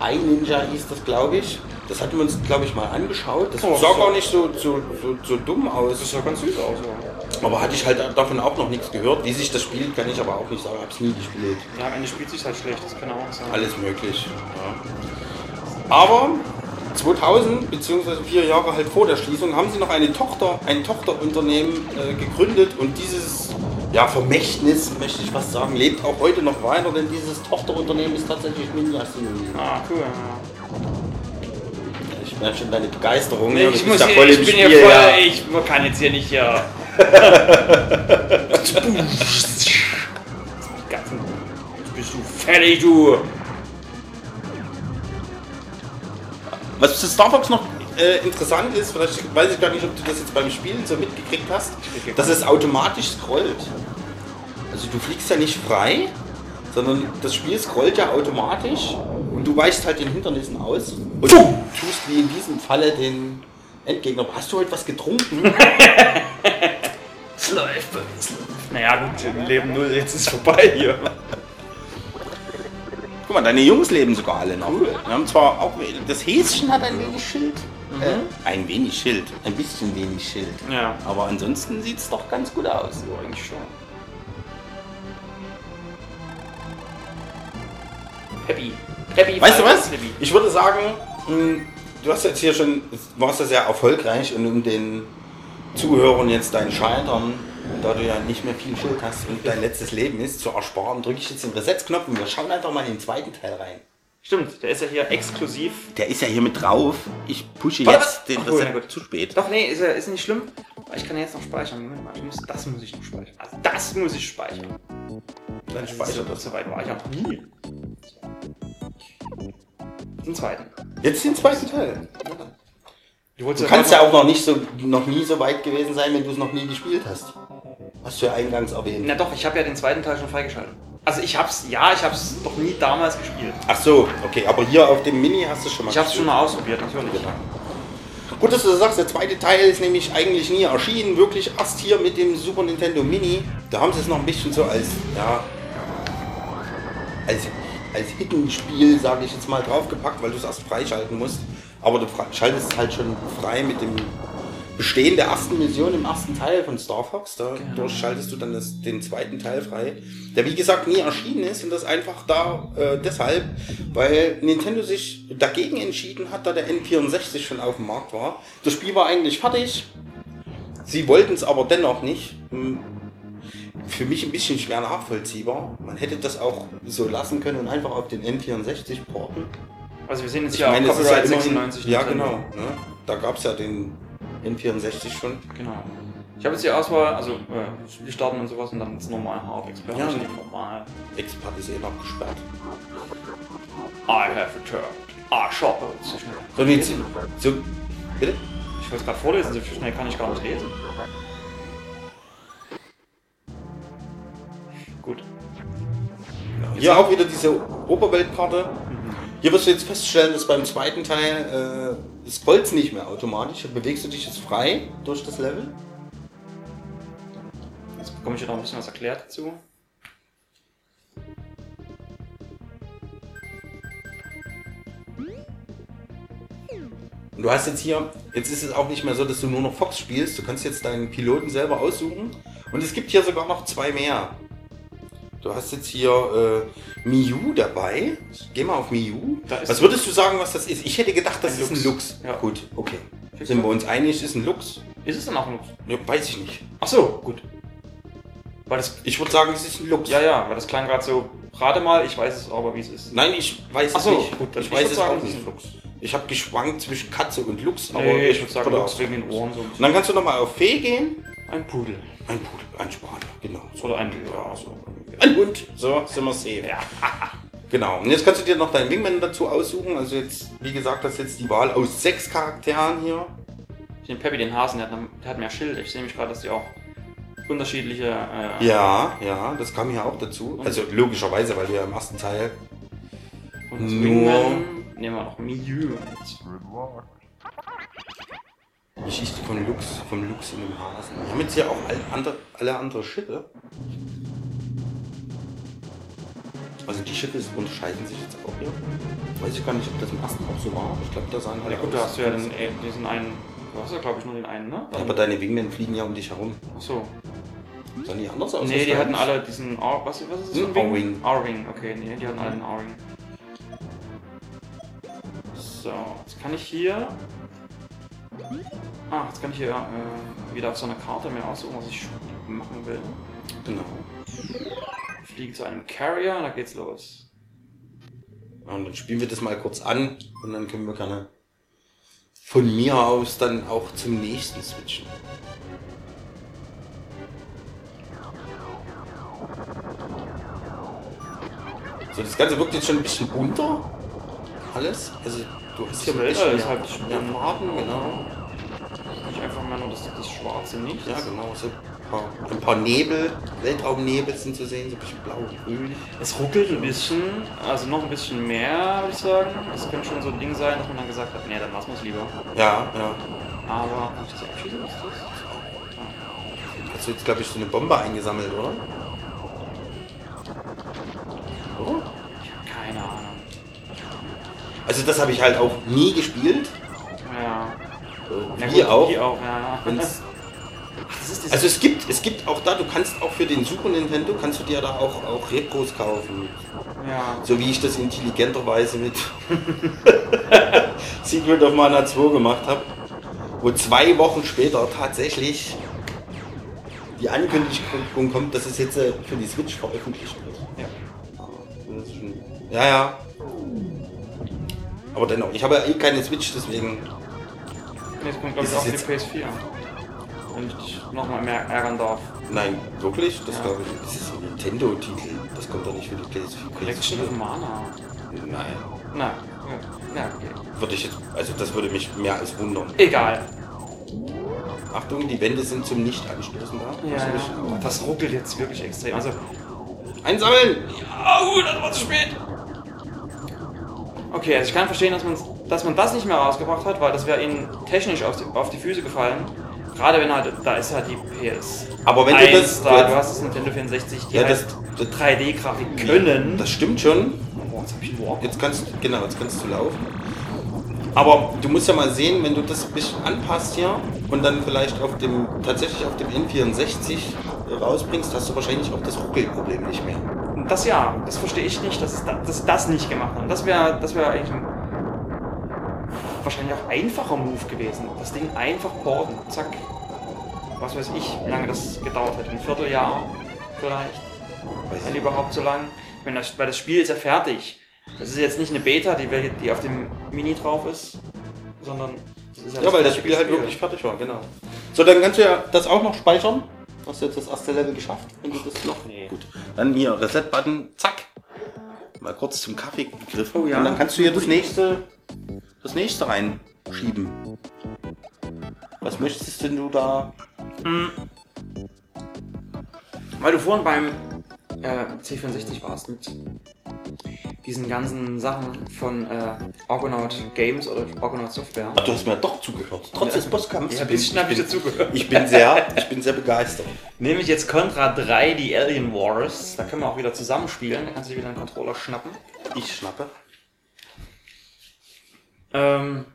ein Ninja hieß das, glaube ich. Das hatten wir uns, glaube ich, mal angeschaut. Das Oh, sah so. gar nicht so, so, so, so dumm aus. Das sah ganz süß aus. Ja. Aber hatte ich halt davon auch noch nichts gehört. Wie sich das spielt, kann ich aber auch nicht sagen. Hab's nie gespielt. ja, am Ende spielt sich halt schlecht, das kann auch sein. Alles möglich. Ja. Aber 2000 beziehungsweise vier Jahre halt vor der Schließung haben sie noch eine Tochter, ein Tochterunternehmen äh, gegründet und dieses ja, Vermächtnis, möchte ich fast sagen, lebt auch heute noch weiter, denn dieses Tochterunternehmen ist tatsächlich Ninja Synonym. Ah, cool. Ich merke schon deine Begeisterung. Nee, ich, muss hier, voll ich bin Spiel, hier voll, ja. ich kann jetzt hier nicht hier. Ganzen- Bist du fertig, du? Was zu Star Fox noch äh, interessant ist, vielleicht weiß ich gar nicht, ob du das jetzt beim Spielen so mitgekriegt hast, dass es automatisch scrollt. Also du fliegst ja nicht frei, sondern das Spiel scrollt ja automatisch und du weichst halt den Hindernissen aus und tust wie in diesem Falle den Endgegner. Hast du heute was getrunken? Es läuft bei uns. Naja, gut, Leben null, jetzt ist vorbei hier. Guck mal, deine Jungs leben sogar alle noch. Wir haben zwar auch das Häschen hat ein wenig Schild. Äh, ein wenig Schild, ein bisschen wenig Schild. Ja. Aber ansonsten sieht es doch ganz gut aus. So, eigentlich schon. Happy. Happy. Weißt du was? Happy. Ich würde sagen, mh, du hast jetzt hier schon, warst ja sehr erfolgreich und um den Zuhörern jetzt dein Scheitern, da du ja nicht mehr viel Schild hast und dein letztes Leben ist, zu ersparen, drücke ich jetzt den Reset-Knopf und wir schauen einfach mal in den zweiten Teil rein. Stimmt, der ist ja hier exklusiv. Der ist ja hier mit drauf. Ich pushe Warte, jetzt den ach, cool, Reset zu spät. Doch, nee, ist, ja- ist nicht schlimm. Ich kann ja jetzt noch speichern. Moment mal, ich muss, das muss ich noch speichern. Also das muss ich speichern. Dann speichert das. so weit war ich ja noch nie. Den zweiten. Jetzt den zweiten Teil. Du, wolltest Du kannst ja auch noch nicht so, noch nie so weit gewesen sein, wenn du es noch nie gespielt hast. Hast du ja eingangs erwähnt. Na doch, ich habe ja den zweiten Teil schon freigeschaltet. Also ich hab's, ja, ich hab's doch nie damals gespielt. Ach so, okay, aber hier auf dem Mini hast du schon mal Ich hab's gespielt. schon mal ausprobiert, natürlich. Gut, dass du das sagst, der zweite Teil ist nämlich eigentlich nie erschienen, wirklich erst hier mit dem Super Nintendo Mini. Da haben sie es noch ein bisschen so als, ja, als, als Hidden-Spiel, sage ich jetzt mal, draufgepackt, weil du es erst freischalten musst. Aber du schaltest es halt schon frei mit dem Bestehen der ersten Mission im ersten Teil von Star Fox. Dadurch schaltest du dann das, den zweiten Teil frei, der wie gesagt nie erschienen ist und das einfach da äh, deshalb, weil Nintendo sich dagegen entschieden hat, da der N64 schon auf dem Markt war. Das Spiel war eigentlich fertig. Sie wollten es aber dennoch nicht. Hm, Für mich ein bisschen schwer nachvollziehbar. Man hätte das auch so lassen können und einfach auf den N64 porten. Also wir sehen jetzt Ich hier meine, auch Copyright immerhin, 96. ja genau. Ne? Da gab es ja den N64 schon. Genau. Ich habe jetzt die Auswahl, also äh, wir starten und sowas und dann das normal Hard Expert. Ja. Ja. normal. Expert ist eh noch gesperrt. I have returned. Ah, shop. So schnell. So, jetzt, so, bitte? Ich wollte es gerade vorlesen, so schnell kann ich gar nicht lesen. Gut. Hier auch wieder diese Oberweltkarte. Hier wirst du jetzt feststellen, dass beim zweiten Teil äh, scrollst nicht mehr automatisch. Bewegst du dich jetzt frei durch das Level. Jetzt bekomme ich hier noch ein bisschen was erklärt dazu. Und du hast jetzt hier, jetzt ist es auch nicht mehr so, dass du nur noch Fox spielst. Du kannst jetzt deinen Piloten selber aussuchen. Und es gibt hier sogar noch zwei mehr. Du hast jetzt hier äh, Miu dabei. Geh mal auf Miu. Was würdest du sagen, was das ist? Ich hätte gedacht, das Ein ist ein Lux. Ja. Gut, okay. Sind wir uns einig, ist ein Lux? Ist es dann auch ein Lux? Ja, weiß ich nicht. Ach so, gut. Weil das, Ich würde sagen, es ist ein Lux. ja, ja, weil das klang gerade so, rate mal, ich weiß es aber, wie es ist. Nein, ich weiß Ach es so, nicht. gut, ich ich weiß es sagen, auch es ist nicht. ein Lux. Ich habe geschwankt zwischen Katze und Lux, aber Nee, ich würde sagen, Lux wegen den Ohren so Und dann kannst du nochmal auf Fee gehen. Ein Pudel. Ein Pudel, ein Spanier, genau. Oder ein, ja, so. Ein Hund. So, sind wir safe. Ja. Genau. Und jetzt kannst du dir noch deinen Wingman dazu aussuchen. Also jetzt, wie gesagt, das ist jetzt die Wahl aus sechs Charakteren hier. Den Peppy, den Hasen, der hat, der hat mehr Schild. Ich sehe nämlich gerade, dass die auch unterschiedliche. Äh, Ja, ja, das kam hier auch dazu. Also logischerweise, weil wir im ersten Teil und das nur- Wingman nehmen wir noch Milieu. Geschichte von Lux, vom Lux in dem Hasen. Wir haben jetzt hier auch alle andere, alle andere Schiffe. Also die Schiffe unterscheiden sich jetzt auch hier. Weiß ich gar nicht, ob das im ersten auch so war. Ich glaube, da sahen Ja, alle gut, da hast du ja den, äh, diesen einen. Du hast ja, glaube ich, nur den einen, ne? Ja, aber deine Wingmen fliegen ja um dich herum. Achso. Sahen die anders aus? Nee, die hatten alle diesen. R was, was ist das? Ein R-Wing. R-Wing, okay, nee, die hatten alle einen R-Wing. So, jetzt kann ich hier. Ah, jetzt kann ich hier äh, wieder auf so einer Karte mir aussuchen, was ich machen will. Genau. Ich fliege zu einem Carrier, da geht's los. Und dann spielen wir das mal kurz an und dann können wir gerne von mir aus dann auch zum nächsten switchen. So, das Ganze wirkt jetzt schon ein bisschen bunter. Alles. Also du hast hier ein bisschen ist halt. Farben, genau. Nicht einfach mal nur das, das schwarze Nichts. Ja, genau. So paar, ein paar Nebel, Weltraumnebel sind zu sehen, so ein bisschen blau und grün. Es ruckelt ein bisschen, also noch ein bisschen mehr, würde ich sagen. Es könnte schon so ein Ding sein, dass man dann gesagt hat, nee, dann lassen wir es lieber. Ja, ja. Aber, kann ich das abschießen? Was ist das? Hast du jetzt, glaube ich, so eine Bombe eingesammelt, oder? Oder? Keine Ahnung. Also das habe ich halt auch nie gespielt. Ja. Äh, auch. Die auch, ja. Also es gibt, es gibt auch da, du kannst auch für den Super Nintendo, kannst du dir da auch, auch Repros kaufen. ja. So wie ich das intelligenterweise mit Secret of Mana 2 gemacht habe. Wo zwei Wochen später tatsächlich die Ankündigung kommt, dass es jetzt äh, für die Switch veröffentlicht wird. ja. Schon- Ja, ja. Aber dennoch, ich habe ja eh keine Switch, deswegen. Es kommt, glaube ich, auch die PS4. Wenn ich dich nochmal mehr ärgern darf. Nein, wirklich? Das Ja. glaube ich. Das ist ein Nintendo-Titel. Das kommt doch nicht für die PS4. Collection of Mana. Nein. Na, ja. ja, okay. Würde ich jetzt, also das würde mich mehr als wundern. Egal. Achtung, die Wände sind zum Nicht-Anstoßen da. Ja, ja. ich- Das ruckelt jetzt wirklich extrem. Also, Einsammeln! Au, das war zu spät. Okay, also ich kann verstehen, dass man, dass man das nicht mehr rausgebracht hat, weil das wäre ihnen technisch auf die, auf die Füße gefallen. Gerade wenn halt, da ist halt die PS. Aber wenn du das- da, du hast das Nintendo 64, die Ja, halt das- das- 3D-Grafik können. Das stimmt schon. oh, jetzt hab ich einen. Jetzt kannst genau, jetzt kannst du laufen. Aber du musst ja mal sehen, wenn du das ein bisschen anpasst hier und dann vielleicht auf dem tatsächlich auf dem N64 rausbringst, hast du wahrscheinlich auch das Ruckelproblem nicht mehr. Das ja, das verstehe ich nicht, dass, es da, dass das nicht gemacht haben. Das wäre das wär eigentlich ein wahrscheinlich auch einfacher Move gewesen. Das Ding einfach porten, zack. Was weiß ich, wie lange das gedauert hätte. Ein Vierteljahr vielleicht. Weiß Wenn ich. überhaupt so lang. Wenn das, weil das Spiel ist ja fertig. Das ist jetzt nicht eine Beta, die, die auf dem Mini drauf ist, sondern das ist Ja, weil das fertige Spiel halt wirklich fertig war, genau. So, dann kannst du ja das auch noch speichern. Hast du jetzt das erste Level geschafft? Wenn du das noch. Nee. Gut. Dann hier Reset-Button, zack. Mal kurz zum Kaffee gegriffen. Oh ja. Und dann kannst du hier das nächste, das nächste reinschieben. Was möchtest denn du da? Weil du vorhin beim äh, C64 warst mit diesen ganzen Sachen von äh, Argonaut Games oder Argonaut Software. Ach, du hast mir doch zugehört. Trotz des Bosskampfs. Ja, ein bisschen habe ich dazugehört. Ich bin sehr, ich bin sehr begeistert. Nehme ich jetzt Contra 3, die Alien Wars. Da können wir auch wieder zusammenspielen. Da kannst du dir wieder einen Controller schnappen. Ich schnappe. Ähm,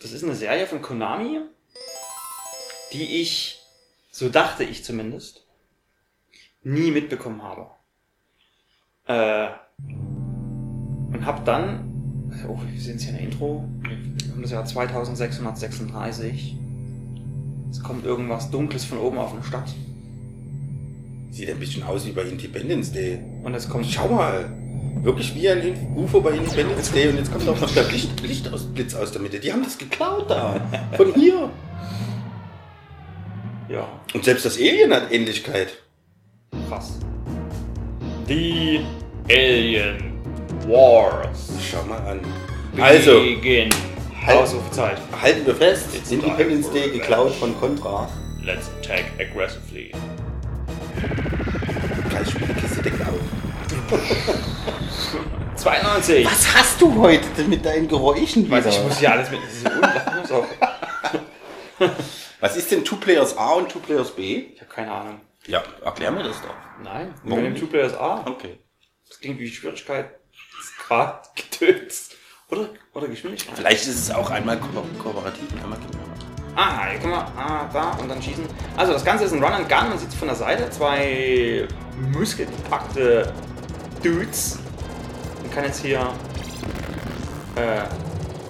das ist eine Serie von Konami, die ich, so dachte ich zumindest, nie mitbekommen habe. Äh, und hab dann, oh, wir sehen es hier in der Intro, wir haben das Jahr 2636. Es kommt irgendwas Dunkles von oben auf eine Stadt. Sieht ein bisschen aus wie bei Independence Day. Und es kommt Schau mal. Wirklich wie ein UFO bei Independence Day und jetzt kommt auch noch der Licht, Licht aus, der Mitte. Die haben das geklaut da. Von hier. Ja, Und selbst das Alien hat Ähnlichkeit. krass. Die Alien Wars. Schau mal an. Also, Begin. Halt. Halten wir fest, It's Independence Day geklaut von Contra. Let's attack aggressively. Gleich Spielkiste deckt auf. 92. Was hast du heute denn mit deinen Geräuschen Weiß ich, wieder? muss ja alles mit. Was ist denn Two Players A und Two Players B? Ich habe keine Ahnung. Ja, erklär mir das doch. Nein. Wir nehmen? Two Players A. Okay. Das klingt wie Schwierigkeit. Grad getötet. Oder, oder Geschwindigkeit. Vielleicht ist es auch einmal ko kooperativ und einmal gegeneinander. Ah, hier kann man ah, da und dann schießen. Also das Ganze ist ein Run and Gun. Man sieht von der Seite zwei muskelpackte Dudes. Man kann jetzt hier äh,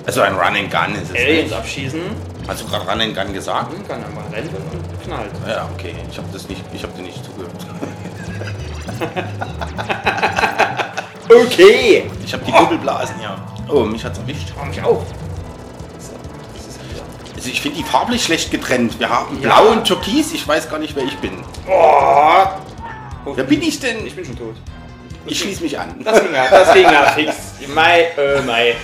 Also ein Run and Gun ist es Aliens nicht. abschießen. Hast du gerade Run and Gun gesagt? Man kann einmal rennen und knallt. Ja, okay. Ich habe das nicht, ich habe dir nicht zugehört. Okay! Ich habe die Kugelblasen, ja. Oh, mich hat's erwischt. Oh, mich auch. Also ich finde die farblich schlecht getrennt. Wir haben Ja. Blau und Türkis. Ich weiß gar nicht, wer ich bin. Oh! oh Wer bin ich denn? ich bin schon tot. Ich schließe mich an. Das ging ja, das ging ja fix. Mai, äh, Mai.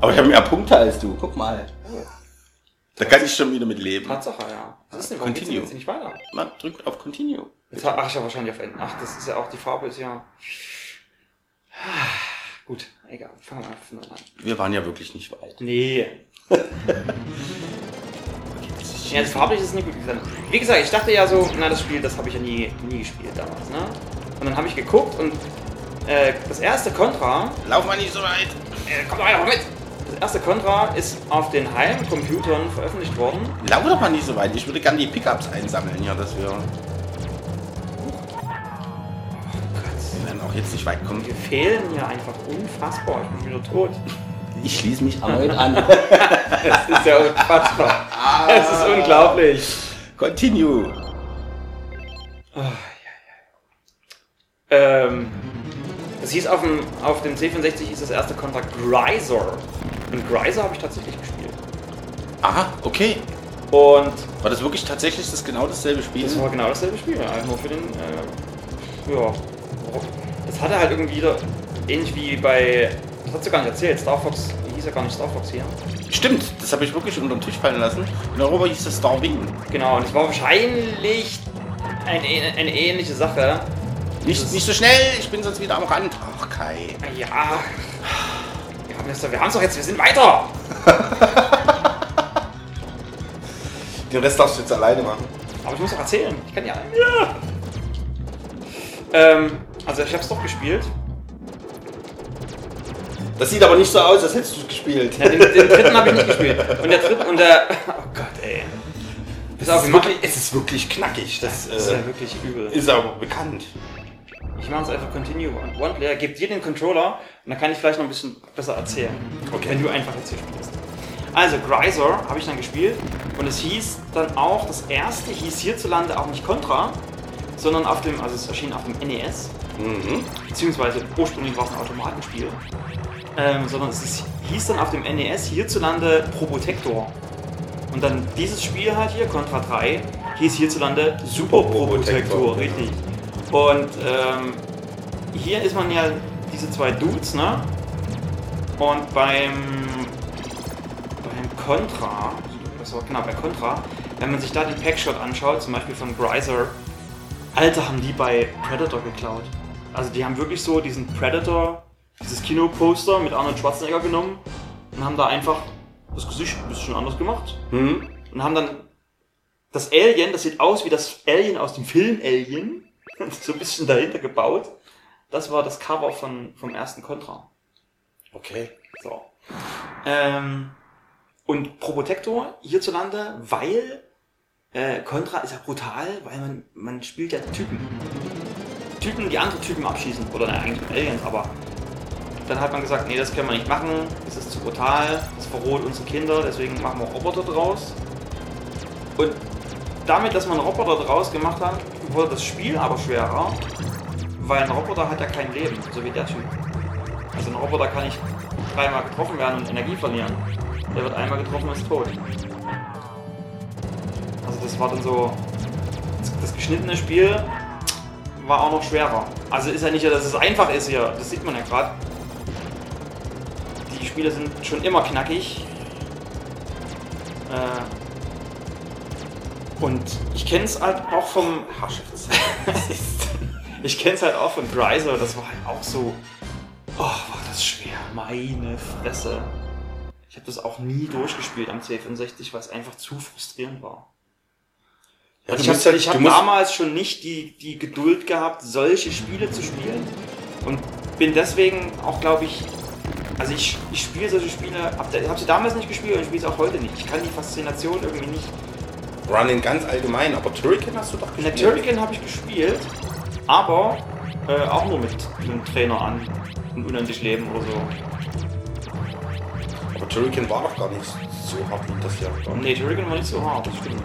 Aber ich habe mehr Punkte als du. Guck mal. Da kann ich schon wieder mit leben. Tatsache, ja. Was ist denn? Warum geht's Continue. jetzt nicht weiter? Man drückt auf Continue. Jetzt, ach, ich habe wahrscheinlich auf Enden. Ach, das ist ja auch, die Farbe ist ja... Gut, egal. Fangen wir von an. Wir waren ja wirklich nicht weit. Nee. Ja, das farblich ist nicht gut gesagt. Wie gesagt, ich dachte ja so, na, das Spiel, das habe ich ja nie, nie gespielt damals, ne? Und dann habe ich geguckt und äh, das erste Contra, Lauf mal nicht so weit. äh, komm doch einfach mit! Das erste Contra ist auf den Heimcomputern veröffentlicht worden. Lauf doch mal nicht so weit. Ich würde gerne die Pickups einsammeln, ja, dass wir, wir werden auch jetzt nicht weit kommen. Wir fehlen ja einfach unfassbar. Ich bin wieder tot. Ich schließe mich erneut an. Das ist ja unfassbar. Es ist unglaublich. Continue. Ähm, das hieß auf dem, auf dem C64 hieß das erste Contra Greiser. Und Greiser habe ich tatsächlich gespielt. Aha, okay. Und War das wirklich tatsächlich das genau dasselbe Spiel? das war genau dasselbe Spiel, einfach nur für den, äh, ja. Das hatte halt irgendwie wieder, ähnlich wie bei, das hast du gar nicht erzählt, Star Fox, hieß ja gar nicht Star Fox hier. Stimmt, das habe ich wirklich unter den Tisch fallen lassen. In Europa hieß das Star Wing. Genau, und es war wahrscheinlich eine, eine ähnliche Sache. Nicht, nicht so schnell, ich bin sonst wieder am Rand. Ach, Kai. Ja, wir haben es doch, wir jetzt, wir sind weiter. Den Rest darfst du jetzt alleine machen. Aber ich muss doch erzählen. Ich kann ja. Ja. Ähm, also ich hab's doch gespielt. Das sieht aber nicht so aus, als hättest du es gespielt. Ja, den, den dritten habe ich nicht gespielt. Und der dritte und der. Oh Gott, ey. Pass auf, Es ist, wirklich, es ist wirklich knackig. Das, Das ist äh, ja wirklich übel. ist aber bekannt. Ich mache es einfach Continue und One Player, gebe dir den Controller und dann kann ich vielleicht noch ein bisschen besser erzählen. Okay. Wenn du einfach jetzt hier spielst. Also, Greiser habe ich dann gespielt und es hieß dann auch, das erste hieß hierzulande auch nicht Contra, sondern auf dem, also es erschien auf dem NES, Mhm. beziehungsweise ursprünglich war es ein Automatenspiel, ähm, sondern es ist, hieß dann auf dem NES hierzulande Probotector. Und dann dieses Spiel halt hier, Contra 3, hieß hierzulande Super Probotector, richtig. Und ähm, hier ist man ja diese zwei Dudes, ne? Und beim, beim Contra, das war genau bei Contra, wenn man sich da den Packshot anschaut, zum Beispiel von Greiser, Alter, haben die bei Predator geklaut. Also die haben wirklich so diesen Predator, dieses Kinoposter mit Arnold Schwarzenegger genommen und haben da einfach das Gesicht ein bisschen anders gemacht Mhm. und haben dann das Alien, das sieht aus wie das Alien aus dem Film Alien, so ein bisschen dahinter gebaut. Das war das Cover von, vom ersten Contra. Okay. So. Ähm, und Probotector hierzulande, weil äh, Contra ist ja brutal, weil man, man spielt ja Typen. Typen, die andere Typen abschießen. Oder nein, eigentlich Aliens, aber dann hat man gesagt, nee, das können wir nicht machen, das ist zu brutal, das verroht unsere Kinder, deswegen machen wir Roboter draus. Und damit, dass man Roboter draus gemacht hat, wurde das Spiel aber schwerer, weil ein Roboter hat ja kein Leben, so wie der Typ. Also ein Roboter kann nicht dreimal getroffen werden und Energie verlieren. Der wird einmal getroffen und ist tot. Also das war dann so das, das geschnittene Spiel war auch noch schwerer. Also ist ja nicht, dass es einfach ist hier. Das sieht man ja gerade. Die Spiele sind schon immer knackig. Äh, und ich kenne es halt auch vom Herrschafts. ich kenne es halt auch von Greiser. Das war halt auch so. Oh, war das schwer. Meine Fresse. Ich habe das auch nie durchgespielt am C64, weil es einfach zu frustrierend war. Ja, Also ich habe halt- hab damals schon nicht die, die Geduld gehabt, solche Spiele zu spielen. Und bin deswegen auch, glaube ich, also ich, ich spiele solche Spiele, hab, ich habe sie damals nicht gespielt und ich spiele sie auch heute nicht. Ich kann die Faszination irgendwie nicht. Running ganz allgemein, aber Turrican hast du doch In der Turrican habe ich gespielt, aber äh, auch nur mit einem Trainer an und unendlich Leben oder so. Aber Turrican war doch gar nicht so hart wie das hier. oder? Nee, Turrican war nicht so hart, das stimmt.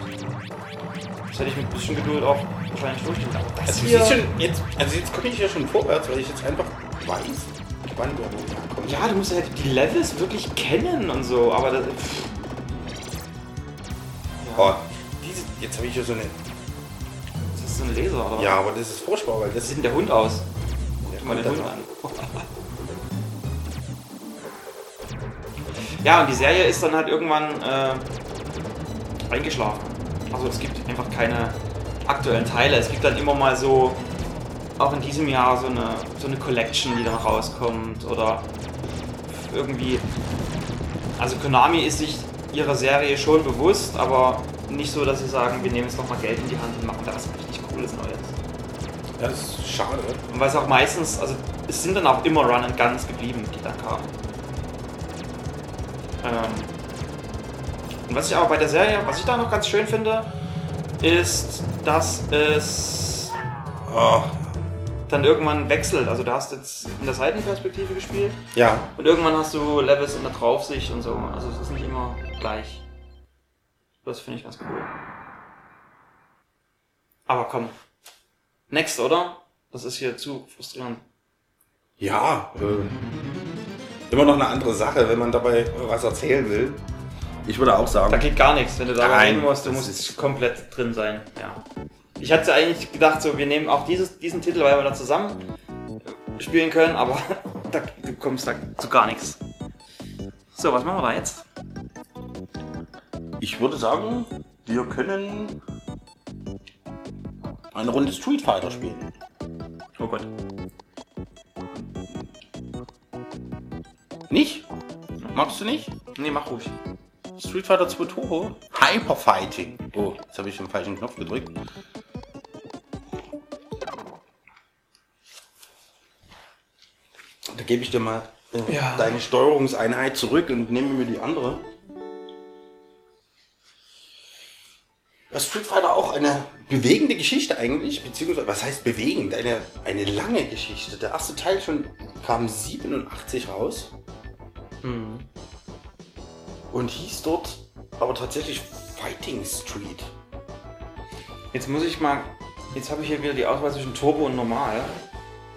Das hätte ich mit ein bisschen Geduld auch wahrscheinlich durchgehen. Aber das Also, hier, schon, jetzt, also jetzt komme ich ja schon vorwärts, weil ich jetzt einfach weiß, wann du kommst. Ja, du musst halt die Levels wirklich kennen und so, aber das. Pff. Oh, diese, jetzt habe ich ja so eine. Das ist so ein Laser, oder? Ja, aber das ist furchtbar, weil das sieht denn der Hund aus? Ja, Guck mal den Hund an. Ja, und die Serie ist dann halt irgendwann äh, eingeschlafen. Also es gibt einfach keine aktuellen Teile. Es gibt dann immer mal so, auch in diesem Jahr, so eine, so eine Collection, die dann rauskommt. Oder irgendwie. Also Konami ist sich ihrer Serie schon bewusst, aber nicht so, dass sie sagen, wir nehmen jetzt nochmal Geld in die Hand und machen da was richtig cooles Neues. Ja, das ist schade. Und weil es auch meistens, also es sind dann auch immer Run and Guns geblieben, die dann kamen. Ähm, und was ich aber bei der Serie, was ich da noch ganz schön finde, ist, dass es Oh, dann irgendwann wechselt. Also du hast jetzt in der Seitenperspektive gespielt ja, und irgendwann hast du Levels in der Draufsicht und so. Also es ist nicht immer gleich. Das finde ich ganz cool. Aber komm. Next, oder? Das ist hier zu frustrierend. ja. Äh, immer noch eine andere Sache, wenn man dabei was erzählen will. Ich würde auch sagen. Da geht gar nichts, wenn du da rein musst. Du musst ist- komplett drin sein. Ja. Ich hatte eigentlich gedacht, so wir nehmen auch dieses, diesen Titel, weil wir da zusammen spielen können, aber da, du kommst da zu gar nichts. So, was machen wir da jetzt? Ich würde sagen, wir können eine Runde Street Fighter spielen. Oh Gott. Nicht? Magst du nicht? Nee, mach ruhig. Street Fighter 2 Turbo? Hyper Fighting. Oh, jetzt habe ich den falschen Knopf gedrückt. Da gebe ich dir mal äh, Ja. deine Steuerungseinheit zurück und nehme mir die andere. Ja, Street Fighter auch eine bewegende Geschichte eigentlich, beziehungsweise, was heißt bewegend? Eine, eine lange Geschichte. Der erste Teil schon kam 87 raus Hm. und hieß dort aber tatsächlich Fighting Street. Jetzt muss ich mal. Jetzt habe ich hier wieder die Auswahl zwischen Turbo und Normal.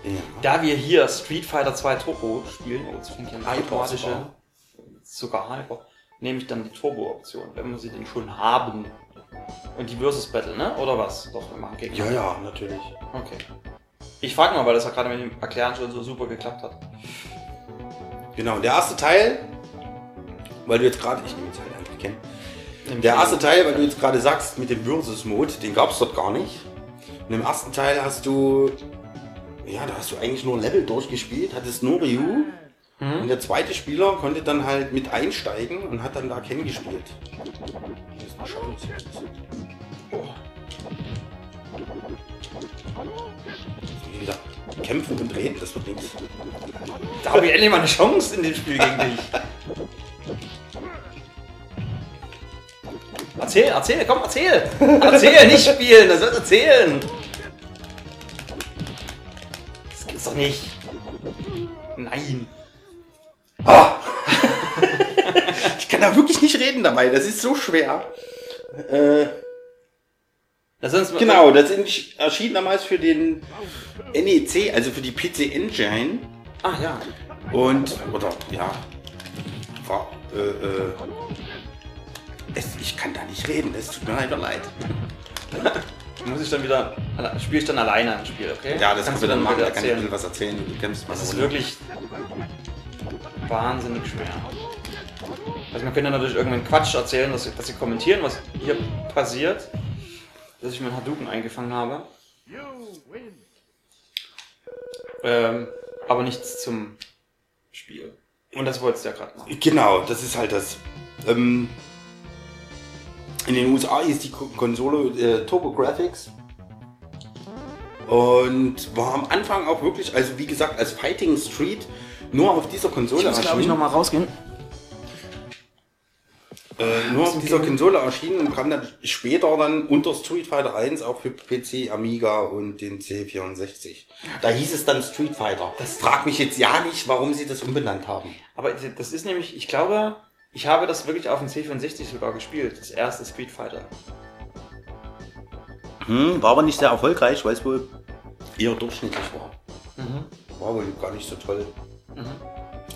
Ja. Da wir hier Street Fighter 2 Turbo spielen, oh, jetzt fängt hier eine automatische, sogar. sogar Hyper, nehme ich dann die Turbo-Option, wenn wir sie denn schon haben. Und die Versus Battle, ne? Oder was? Doch, wir machen Gegner. ja, ja, natürlich. Okay. Ich frage mal, weil das ja gerade mit dem Erklären schon so super geklappt hat. Genau, der erste Teil, weil du jetzt gerade, ich nehme jetzt halt einfach kennen. Der erste Teil, weil du jetzt gerade sagst, mit dem Versus-Mode, den gab es dort gar nicht. Und im ersten Teil hast du, ja, da hast du eigentlich nur Level durchgespielt, hattest nur Ryu. Und der zweite Spieler konnte dann halt mit einsteigen und hat dann da Ken gespielt. Hier ist eine Chance. Wieder kämpfen und reden, das wird nichts. Da habe ich endlich mal eine Chance in dem Spiel gegen dich. Erzähl, erzähl, komm, erzähl. Erzähl, nicht spielen, das wird erzählen. Das gibt's doch nicht. Nein. Ah! ich kann da wirklich nicht reden dabei, das ist so schwer. Äh, Das ist genau, das erschien damals für den NEC, also für die PC Engine. Ah ja. Und, oder, ja, war, äh, äh, es, ich kann da nicht reden, es tut mir leider leid. Muss ich dann wieder Spiele ich dann alleine ein Spiel, okay? Ja, das kannst du dann machen, da kann ich ein bisschen was erzählen. Du kämpfst mal Das ist wirklich wahnsinnig schwer. Also man könnte natürlich irgendeinen Quatsch erzählen, dass, dass sie kommentieren, was hier passiert. Dass ich meinen Hadouken eingefangen habe. Ähm, aber nichts zum Spiel. Und das wolltest du ja gerade machen. Genau, das ist halt das. Ähm, in den USA ist die Ko- Konsole äh, TurboGrafx und war am Anfang auch wirklich, also wie gesagt, als Fighting Street nur auf dieser Konsole erschienen. mal rausgehen. Äh, nur auf dieser Konsole erschienen und kam dann später dann unter Street Fighter 1 auch für PC, Amiga und den C64. Da hieß es dann Street Fighter. Das fragt mich jetzt ja nicht, warum sie das umbenannt haben. Aber das ist nämlich, ich glaube, ich habe das wirklich auf dem C64 sogar gespielt. Das erste Street Fighter. Hm, war aber nicht sehr erfolgreich, weil es wohl eher durchschnittlich war. War wohl gar nicht so toll.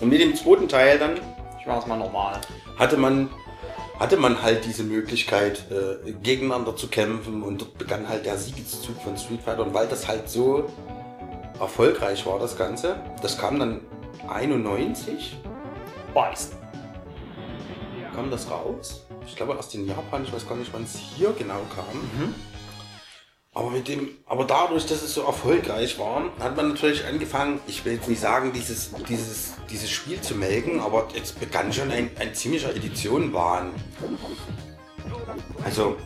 Und mit dem zweiten Teil dann Ich mache es mal normal. hatte man, hatte man halt diese Möglichkeit, äh, gegeneinander zu kämpfen und dort begann halt der Siegeszug von Street Fighter. Und weil das halt so erfolgreich war, das Ganze, das kam dann 91, Beißen. kam das raus. Ich glaube erst in Japan, ich weiß gar nicht, wann es hier genau kam. Aber mit dem, aber dadurch, dass es so erfolgreich war, hat man natürlich angefangen, ich will jetzt nicht sagen, dieses, dieses, dieses Spiel zu melken, aber jetzt begann schon ein, ein ziemlicher Editionenwahn. Also,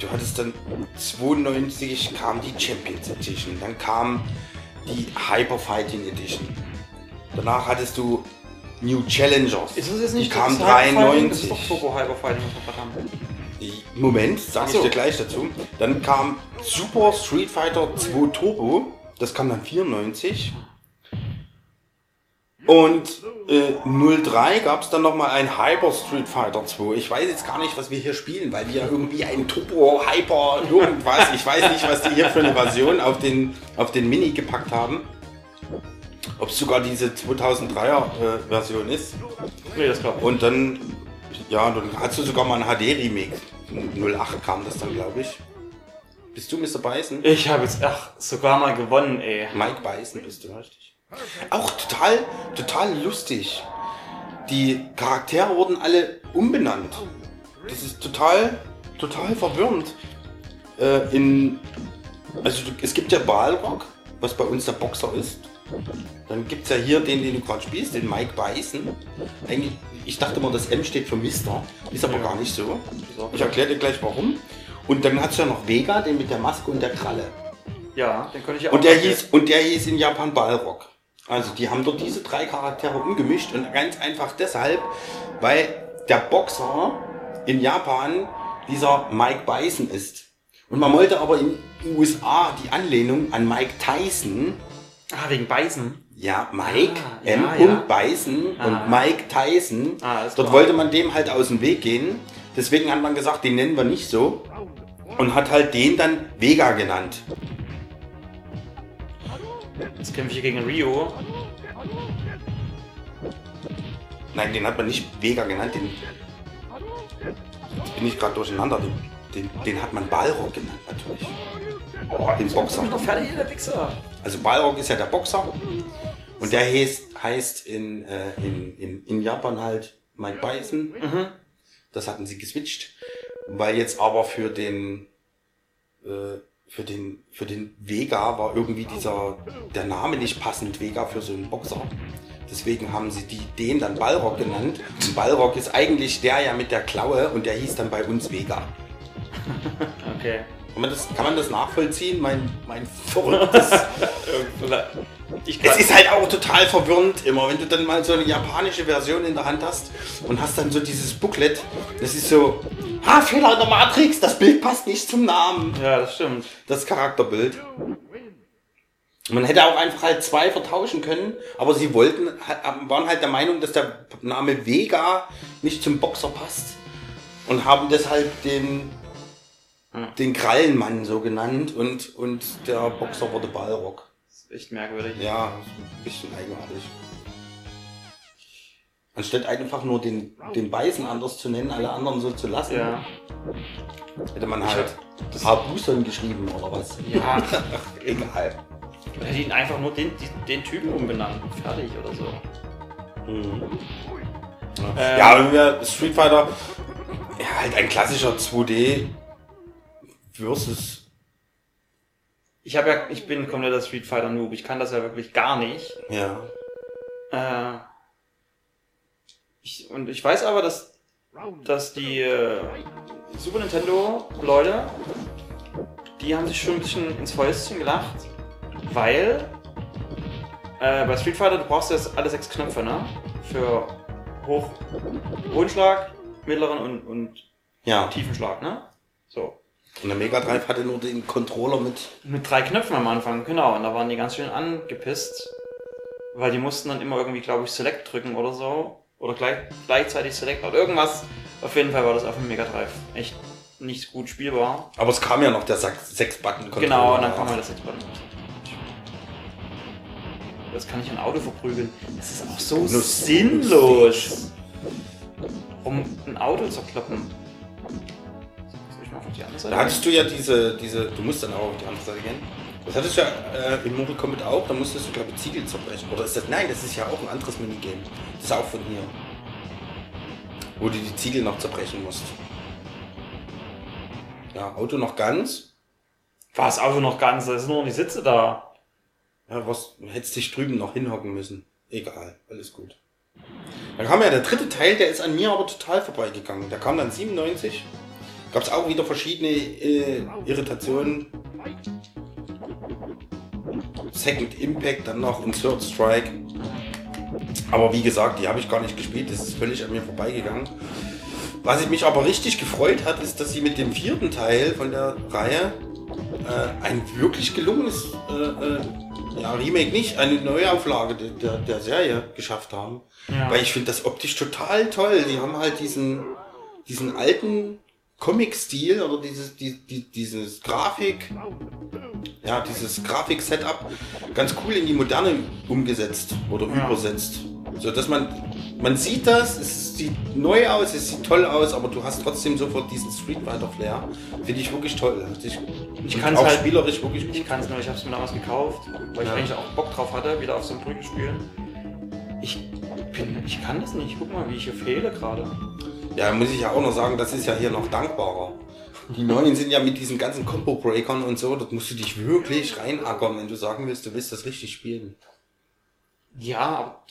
du hattest dann 92 kam die Champions Edition, dann kam die Hyper Fighting Edition. Danach hattest du New Challengers. Ist das jetzt nicht die kam das Hyper Fighting? Das 93. ist doch Turbo Hyper Fighting, was wir gerade haben. Moment, sag Ach ich so. dir gleich dazu. Dann kam Super Street Fighter 2 Turbo, das kam dann 94. Und äh, 03 gab es dann nochmal ein Hyper Street Fighter 2. Ich weiß jetzt gar nicht, was wir hier spielen, weil wir irgendwie ein Turbo, Hyper, irgendwas, ich weiß nicht, was die hier für eine Version auf den, auf den Mini gepackt haben. Ob es sogar diese 2003er äh, Version ist. Nee, das ich. Und dann, ja, dann hast du sogar mal ein HD-Remake. 08 kam das dann, glaube ich. Bist du Mr. Bison? Ich habe jetzt, ach, sogar mal gewonnen, ey. Mike Bison bist du, richtig. Auch total, total lustig. Die Charaktere wurden alle umbenannt. Das ist total, total verwirrend. Äh, in, also es gibt ja Balrog, was bei uns der Boxer ist. Dann gibt es ja hier den, den du gerade spielst, den Mike Bison. Eigentlich, ich dachte mal, das M steht für Mister. Ist aber Ja. gar nicht so. Ich erkläre dir gleich warum. Und dann hast du ja noch Vega, den mit der Maske und der Kralle. Ja, den könnte ich auch Und der hieß, und der hieß in Japan Balrog. Also die haben dort diese drei Charaktere umgemischt und ganz einfach deshalb, weil der Boxer in Japan dieser Mike Bison ist. Und man wollte aber in den USA die Anlehnung an Mike Tyson, Ah, wegen Beißen. ja, Mike Ah, M. ja, ja. Bison Ah. und Mike Tyson, Ah, dort wollte man dem halt aus dem Weg gehen. Deswegen hat man gesagt, den nennen wir nicht so. Und hat halt den dann Vega genannt. Jetzt kämpfe ich gegen Rio. Nein, den hat man nicht Vega genannt, den bin ich gerade durcheinander. Den, den, den hat man Balrog genannt natürlich. Den Boxer. Noch fertig, der Wichser. Also Balrog ist ja der Boxer und der heißt, heißt in, äh, in, in, in Japan halt Mike Bison. Das hatten sie geswitcht, weil jetzt aber für den äh, für den für den Vega war irgendwie dieser der Name nicht passend Vega für so einen Boxer. Deswegen haben sie die, den dann Balrog genannt. Und Balrog ist eigentlich der ja mit der Klaue und der hieß dann bei uns Vega. Okay. Kann man das, kann man das nachvollziehen? Mein, mein verrücktes Es ist halt auch total verwirrend immer, wenn du dann mal so eine japanische Version in der Hand hast und hast dann so dieses Booklet. Das ist so, ha, Fehler in der Matrix, das Bild passt nicht zum Namen. ja, das stimmt. Das Charakterbild. Man hätte auch einfach halt zwei vertauschen können, aber sie wollten, waren halt der Meinung, dass der Name Vega nicht zum Boxer passt und haben deshalb den, den Krallenmann so genannt und, und der Boxer wurde Balrog. Das ist echt merkwürdig. Ja, ein bisschen eigenartig. Anstatt einfach nur den, den Beißen anders zu nennen, alle anderen so zu lassen, Ja. hätte man halt hab- Habuson geschrieben oder was. Ja. Egal. Oder hätte ihn einfach nur den, den Typen umbenannt. Fertig oder so. Mhm. Ähm, Ja, wenn wir Street Fighter, ja, halt ein klassischer 2D versus, Ich habe ja, ich bin kompletter Street Fighter Noob. Ich kann das ja wirklich gar nicht. ja. Äh, ich, und ich weiß aber, dass, dass die äh, Super Nintendo Leute, die haben sich schon ein bisschen ins Fäustchen gelacht, weil äh, bei Street Fighter du brauchst jetzt alle sechs Knöpfe, ne? Für Hoch, hohen Schlag, mittleren und, und Ja. tiefen Schlag, ne? So. Und der Mega Drive hatte nur den Controller mit, Mit drei Knöpfen am Anfang, genau. Und da waren die ganz schön angepisst. Weil die mussten dann immer irgendwie, glaube ich, Select drücken oder so. Oder gleich, gleichzeitig Select oder irgendwas. Auf jeden Fall war das auf dem Mega Drive echt nicht gut spielbar. aber es kam ja noch der 6-Button-Controller. Genau, und dann kam halt das jetzt Das kann ich ein Auto verprügeln. Das ist auch so sinnlos. Um ein Auto zu kloppen. Die andere Seite? Da hattest du ja diese, diese, du musst dann auch auf die andere Seite gehen. Das hattest du ja äh, in Mortal Kombat auch, da musstest du, glaube ich, Ziegel zerbrechen. Oder ist das, nein, das ist ja auch ein anderes Minigame. Das ist auch von hier. Wo du die Ziegel noch zerbrechen musst. Ja, Auto noch ganz. War das Auto noch ganz? Da sind nur noch die Sitze da. Ja, was, hättest dich drüben noch hinhocken müssen. Egal, alles gut. Dann kam ja der dritte Teil, der ist an mir aber total vorbeigegangen. Der kam dann 97. Gab es auch wieder verschiedene äh, Irritationen. Second Impact dann noch und Third Strike. Aber wie gesagt, die habe ich gar nicht gespielt, das ist völlig an mir vorbeigegangen. Was ich mich aber richtig gefreut hat, ist, dass sie mit dem vierten Teil von der Reihe äh, ein wirklich gelungenes äh, äh, ja, Remake nicht, eine Neuauflage der, der, der Serie geschafft haben. Ja. Weil ich finde das optisch total toll. Die haben halt diesen, diesen alten Comic-Stil oder dieses, die, die, dieses Grafik, ja, dieses Grafik-Setup ganz cool in die Moderne umgesetzt oder Ja. übersetzt. So dass man, man sieht das, es sieht neu aus, es sieht toll aus, aber du hast trotzdem sofort diesen Street Fighter Flair. Finde ich wirklich toll. Ich und kann's auch halt- spielerisch wirklich gut. Ich kann es nur, ich habe es mir damals gekauft, weil Ja. ich eigentlich auch Bock drauf hatte, wieder auf so ein Brücke spielen. Ich bin, ich kann das nicht. Guck mal, wie ich hier fehle gerade. Ja, muss ich ja auch noch sagen, das ist ja hier noch dankbarer. Die neuen sind ja mit diesen ganzen Combo-Breakern und so, dort musst du dich wirklich reinackern, wenn du sagen willst, du willst das richtig spielen. Ja.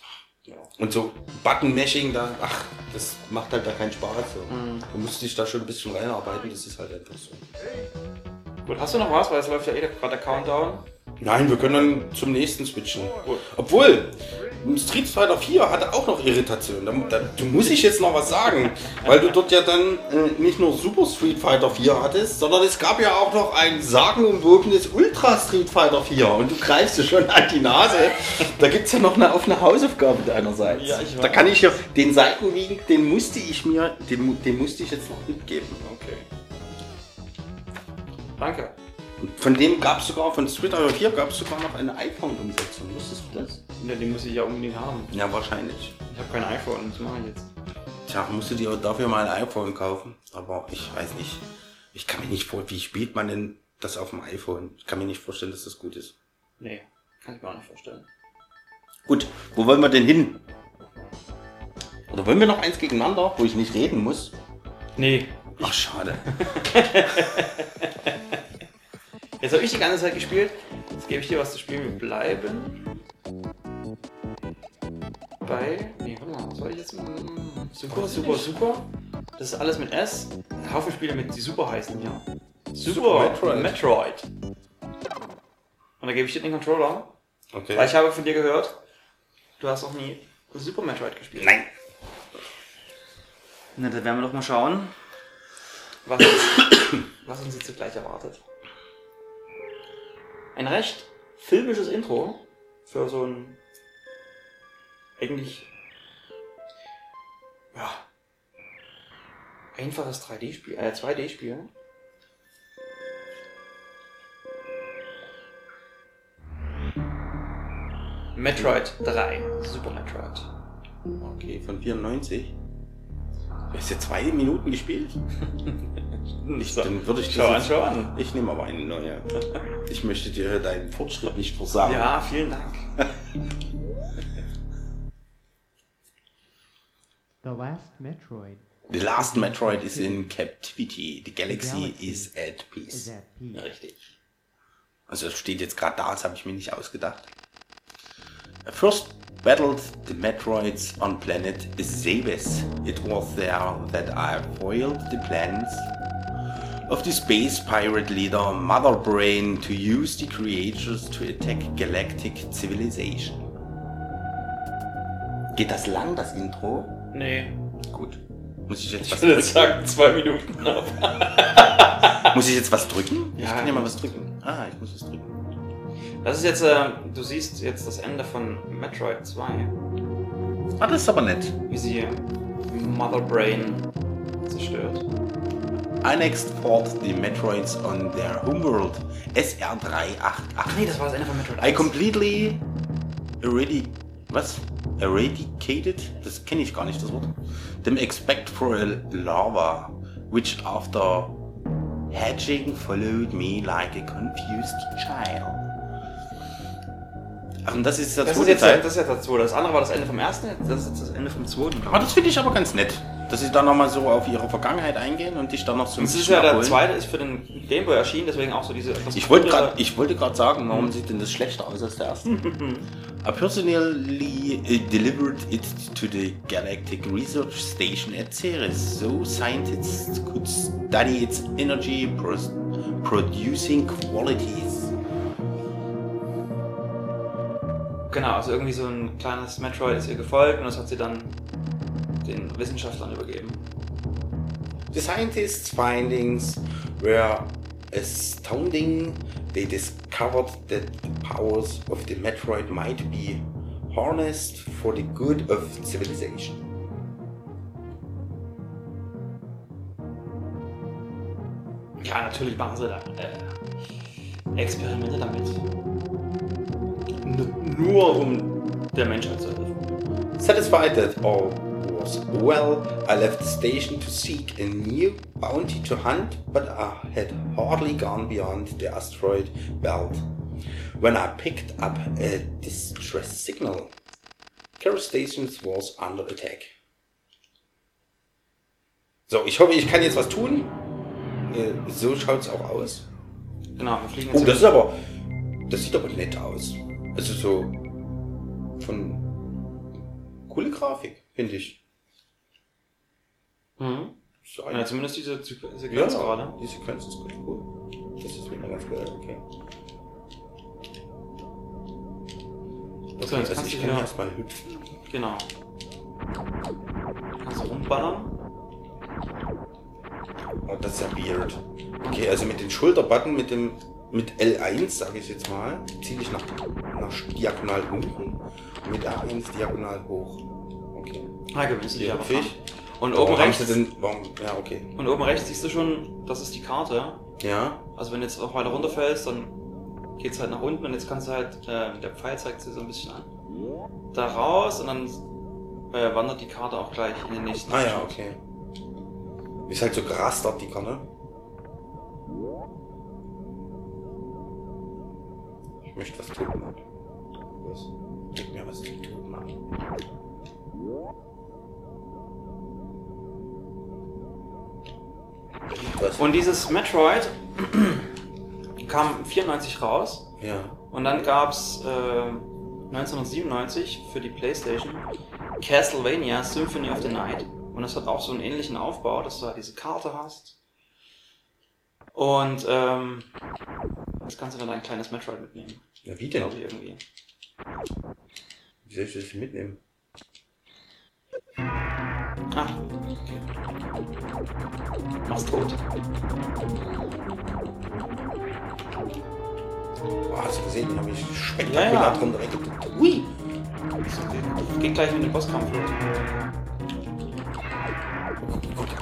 Und so Button-Mashing, da, ach, das macht halt da keinen Spaß. So. Mhm. Du musst dich da schon ein bisschen reinarbeiten, das ist halt einfach so. Gut, hast du noch was? Weil es läuft ja eh gerade der Countdown. Nein, wir können dann zum nächsten switchen. Obwohl, Street Fighter 4 hatte auch noch Irritation. Da, da, du muss ich jetzt noch was sagen, weil du dort ja dann äh, nicht nur Super Street Fighter 4 hattest, sondern es gab ja auch noch ein sagenumwobenes Ultra Street Fighter 4 und du greifst dir schon an die Nase. Da gibt es ja noch eine offene Hausaufgabe deinerseits. Ja, da kann ich ja den Seitenwiegen, den musste ich mir, den, den musste ich jetzt noch mitgeben. Okay. Danke. Von dem gab es sogar, von Street Fighter 4 gab es sogar noch eine iPhone-Umsetzung. Wusstest du das? Ja, den muss ich ja unbedingt haben. Ja, wahrscheinlich. Ich habe kein iPhone, das mache ich jetzt. Tja, musst du dir dafür mal ein iPhone kaufen. Aber ich weiß nicht. Ich kann mir nicht vor, wie spielt man denn das auf dem iPhone? Ich kann mir nicht vorstellen, dass das gut ist. Nee, kann ich mir auch nicht vorstellen. Gut, wo wollen wir denn hin? Oder wollen wir noch eins gegeneinander, wo ich nicht reden muss? Nee. Ach, schade. Jetzt habe ich die ganze Zeit gespielt. Jetzt gebe ich dir was zu spielen. Wir bleiben bei. Nee, warte mal, was soll ich jetzt? Mm, Super, super, super. Das ist alles mit S. Ein Haufen Spiele mit die super heißen hier. Super, Super Metroid. Metroid. Und da gebe ich dir den Controller. Okay. Weil ich habe von dir gehört, du hast noch nie Super Metroid gespielt. Nein. Na, dann werden wir doch mal schauen, was uns, was uns jetzt gleich erwartet. Ein recht filmisches Intro für so ein eigentlich ja, einfaches 3D-Spiel, äh 2D-Spiel. Metroid 3, Super Metroid. Okay, von 94. Du hast ja zwei Minuten gespielt. Ich, dann würde ich Schau an, schau an. Ich nehme aber eine neue. Ich möchte dir deinen Fortschritt nicht versagen. Ja, vielen Dank. The last Metroid The last Metroid is in captivity. The galaxy galaxy is at is peace. at peace. Richtig. Also das steht jetzt gerade da, das habe ich mir nicht ausgedacht. I first battled the Metroids on planet Zebes. It was there that I foiled the plans of the space pirate leader Mother Brain to use the creatures to attack galactic civilization. Geht das lang, das Intro? Nee. Gut. Muss ich jetzt was drücken? sagen, zwei Minuten auf. Muss ich jetzt was drücken? Ich kann ja mal was drücken. Ah, ich muss was drücken. Das ist jetzt, äh, du siehst jetzt das Ende von Metroid 2, Ah, das ist aber nett. wie sie Mother Brain zerstört. I next fought the Metroids on their homeworld SR388. Ach nee, das war das Ende von Metroid I completely eradi was? Eradicated? Das kenne ich gar nicht, das Wort. Them expect for a lava, which after hatching followed me like a confused child. Ach, und das ist der Das ist, zweite jetzt, Teil. das ist jetzt das zweite. Das andere war das Ende vom ersten, das ist jetzt das Ende vom zweiten. Ah, das finde ich aber ganz nett, dass sie da nochmal so auf ihre Vergangenheit eingehen und dich dann noch so ein Das ist bisschen ja der abholen. zweite, ist für den Gameboy erschienen, deswegen auch so diese Ich wollte gerade, ich wollte gerade sagen, warum sieht denn das schlechter aus als der erste? I personally uh, delivered it to the Galactic Research Station at Ceres, so scientists could study its energy pro producing qualities. Genau, also irgendwie so ein kleines Metroid ist ihr gefolgt und das hat sie dann den Wissenschaftlern übergeben. The scientists' findings were astounding. They discovered that the powers of the Metroid might be harnessed for the good of civilization. Ja, natürlich machen sie da äh, Experimente damit. Nur um der Menschheit zu helfen. Satisfied that all was well, I left the station to seek a new bounty to hunt, but I had hardly gone beyond the asteroid belt when I picked up a distress signal. Carol Stations was under attack. So, ich hoffe, ich kann jetzt was tun. Äh, So schaut's auch aus. Genau, wir fliegen jetzt. Oh, das ist aber. Das sieht aber nett aus. Also so. Von. Coole Grafik, finde ich. mhm. So ja, zumindest diese Sequ- Sequenz gerade. Die Sequenz ist gut. Cool. Das ist wieder ganz geil, okay. So, jetzt also kannst ich du kann wieder- erstmal hüpfen. Genau. Kannst du rumballern? Oh, das ist ja weird. Okay, also mit den Schulterbutton, mit dem. Mit L1, sage ich jetzt mal, ziehe ich nach, nach diagonal unten und mit R1 diagonal hoch. Okay. Ah, gewöhnst du dich aber. Und oben rechts, denn. Warum, ja, okay. und oben rechts siehst du schon, das ist die Karte. Ja. Also wenn du jetzt auch weiter runterfällst, dann geht's halt nach unten und jetzt kannst du halt, äh, der Pfeil zeigt sie so ein bisschen an. Da raus und dann äh, wandert die Karte auch gleich in den nächsten Ah ja, okay. Ist halt so gerastert, die Karte. Ich möchte was tun. Mann. Was? Gib mir was zu tun, Mann. Was? Und dieses Metroid kam 94 raus ja. und dann gab's äh, 1997 für die Playstation Castlevania Symphony of the Night und das hat auch so einen ähnlichen Aufbau, dass du halt diese Karte hast und ähm, das kannst du dann ein kleines Metroid mitnehmen, Ja, wie denn? glaube ich irgendwie. Wie soll ich das mitnehmen? Ah, okay. Mach's tot. Oh, hast du gesehen, den habe ich Ja, spektakulär ja. drunter weggedrückt. Hui! Geht gleich mit dem Bosskampf los.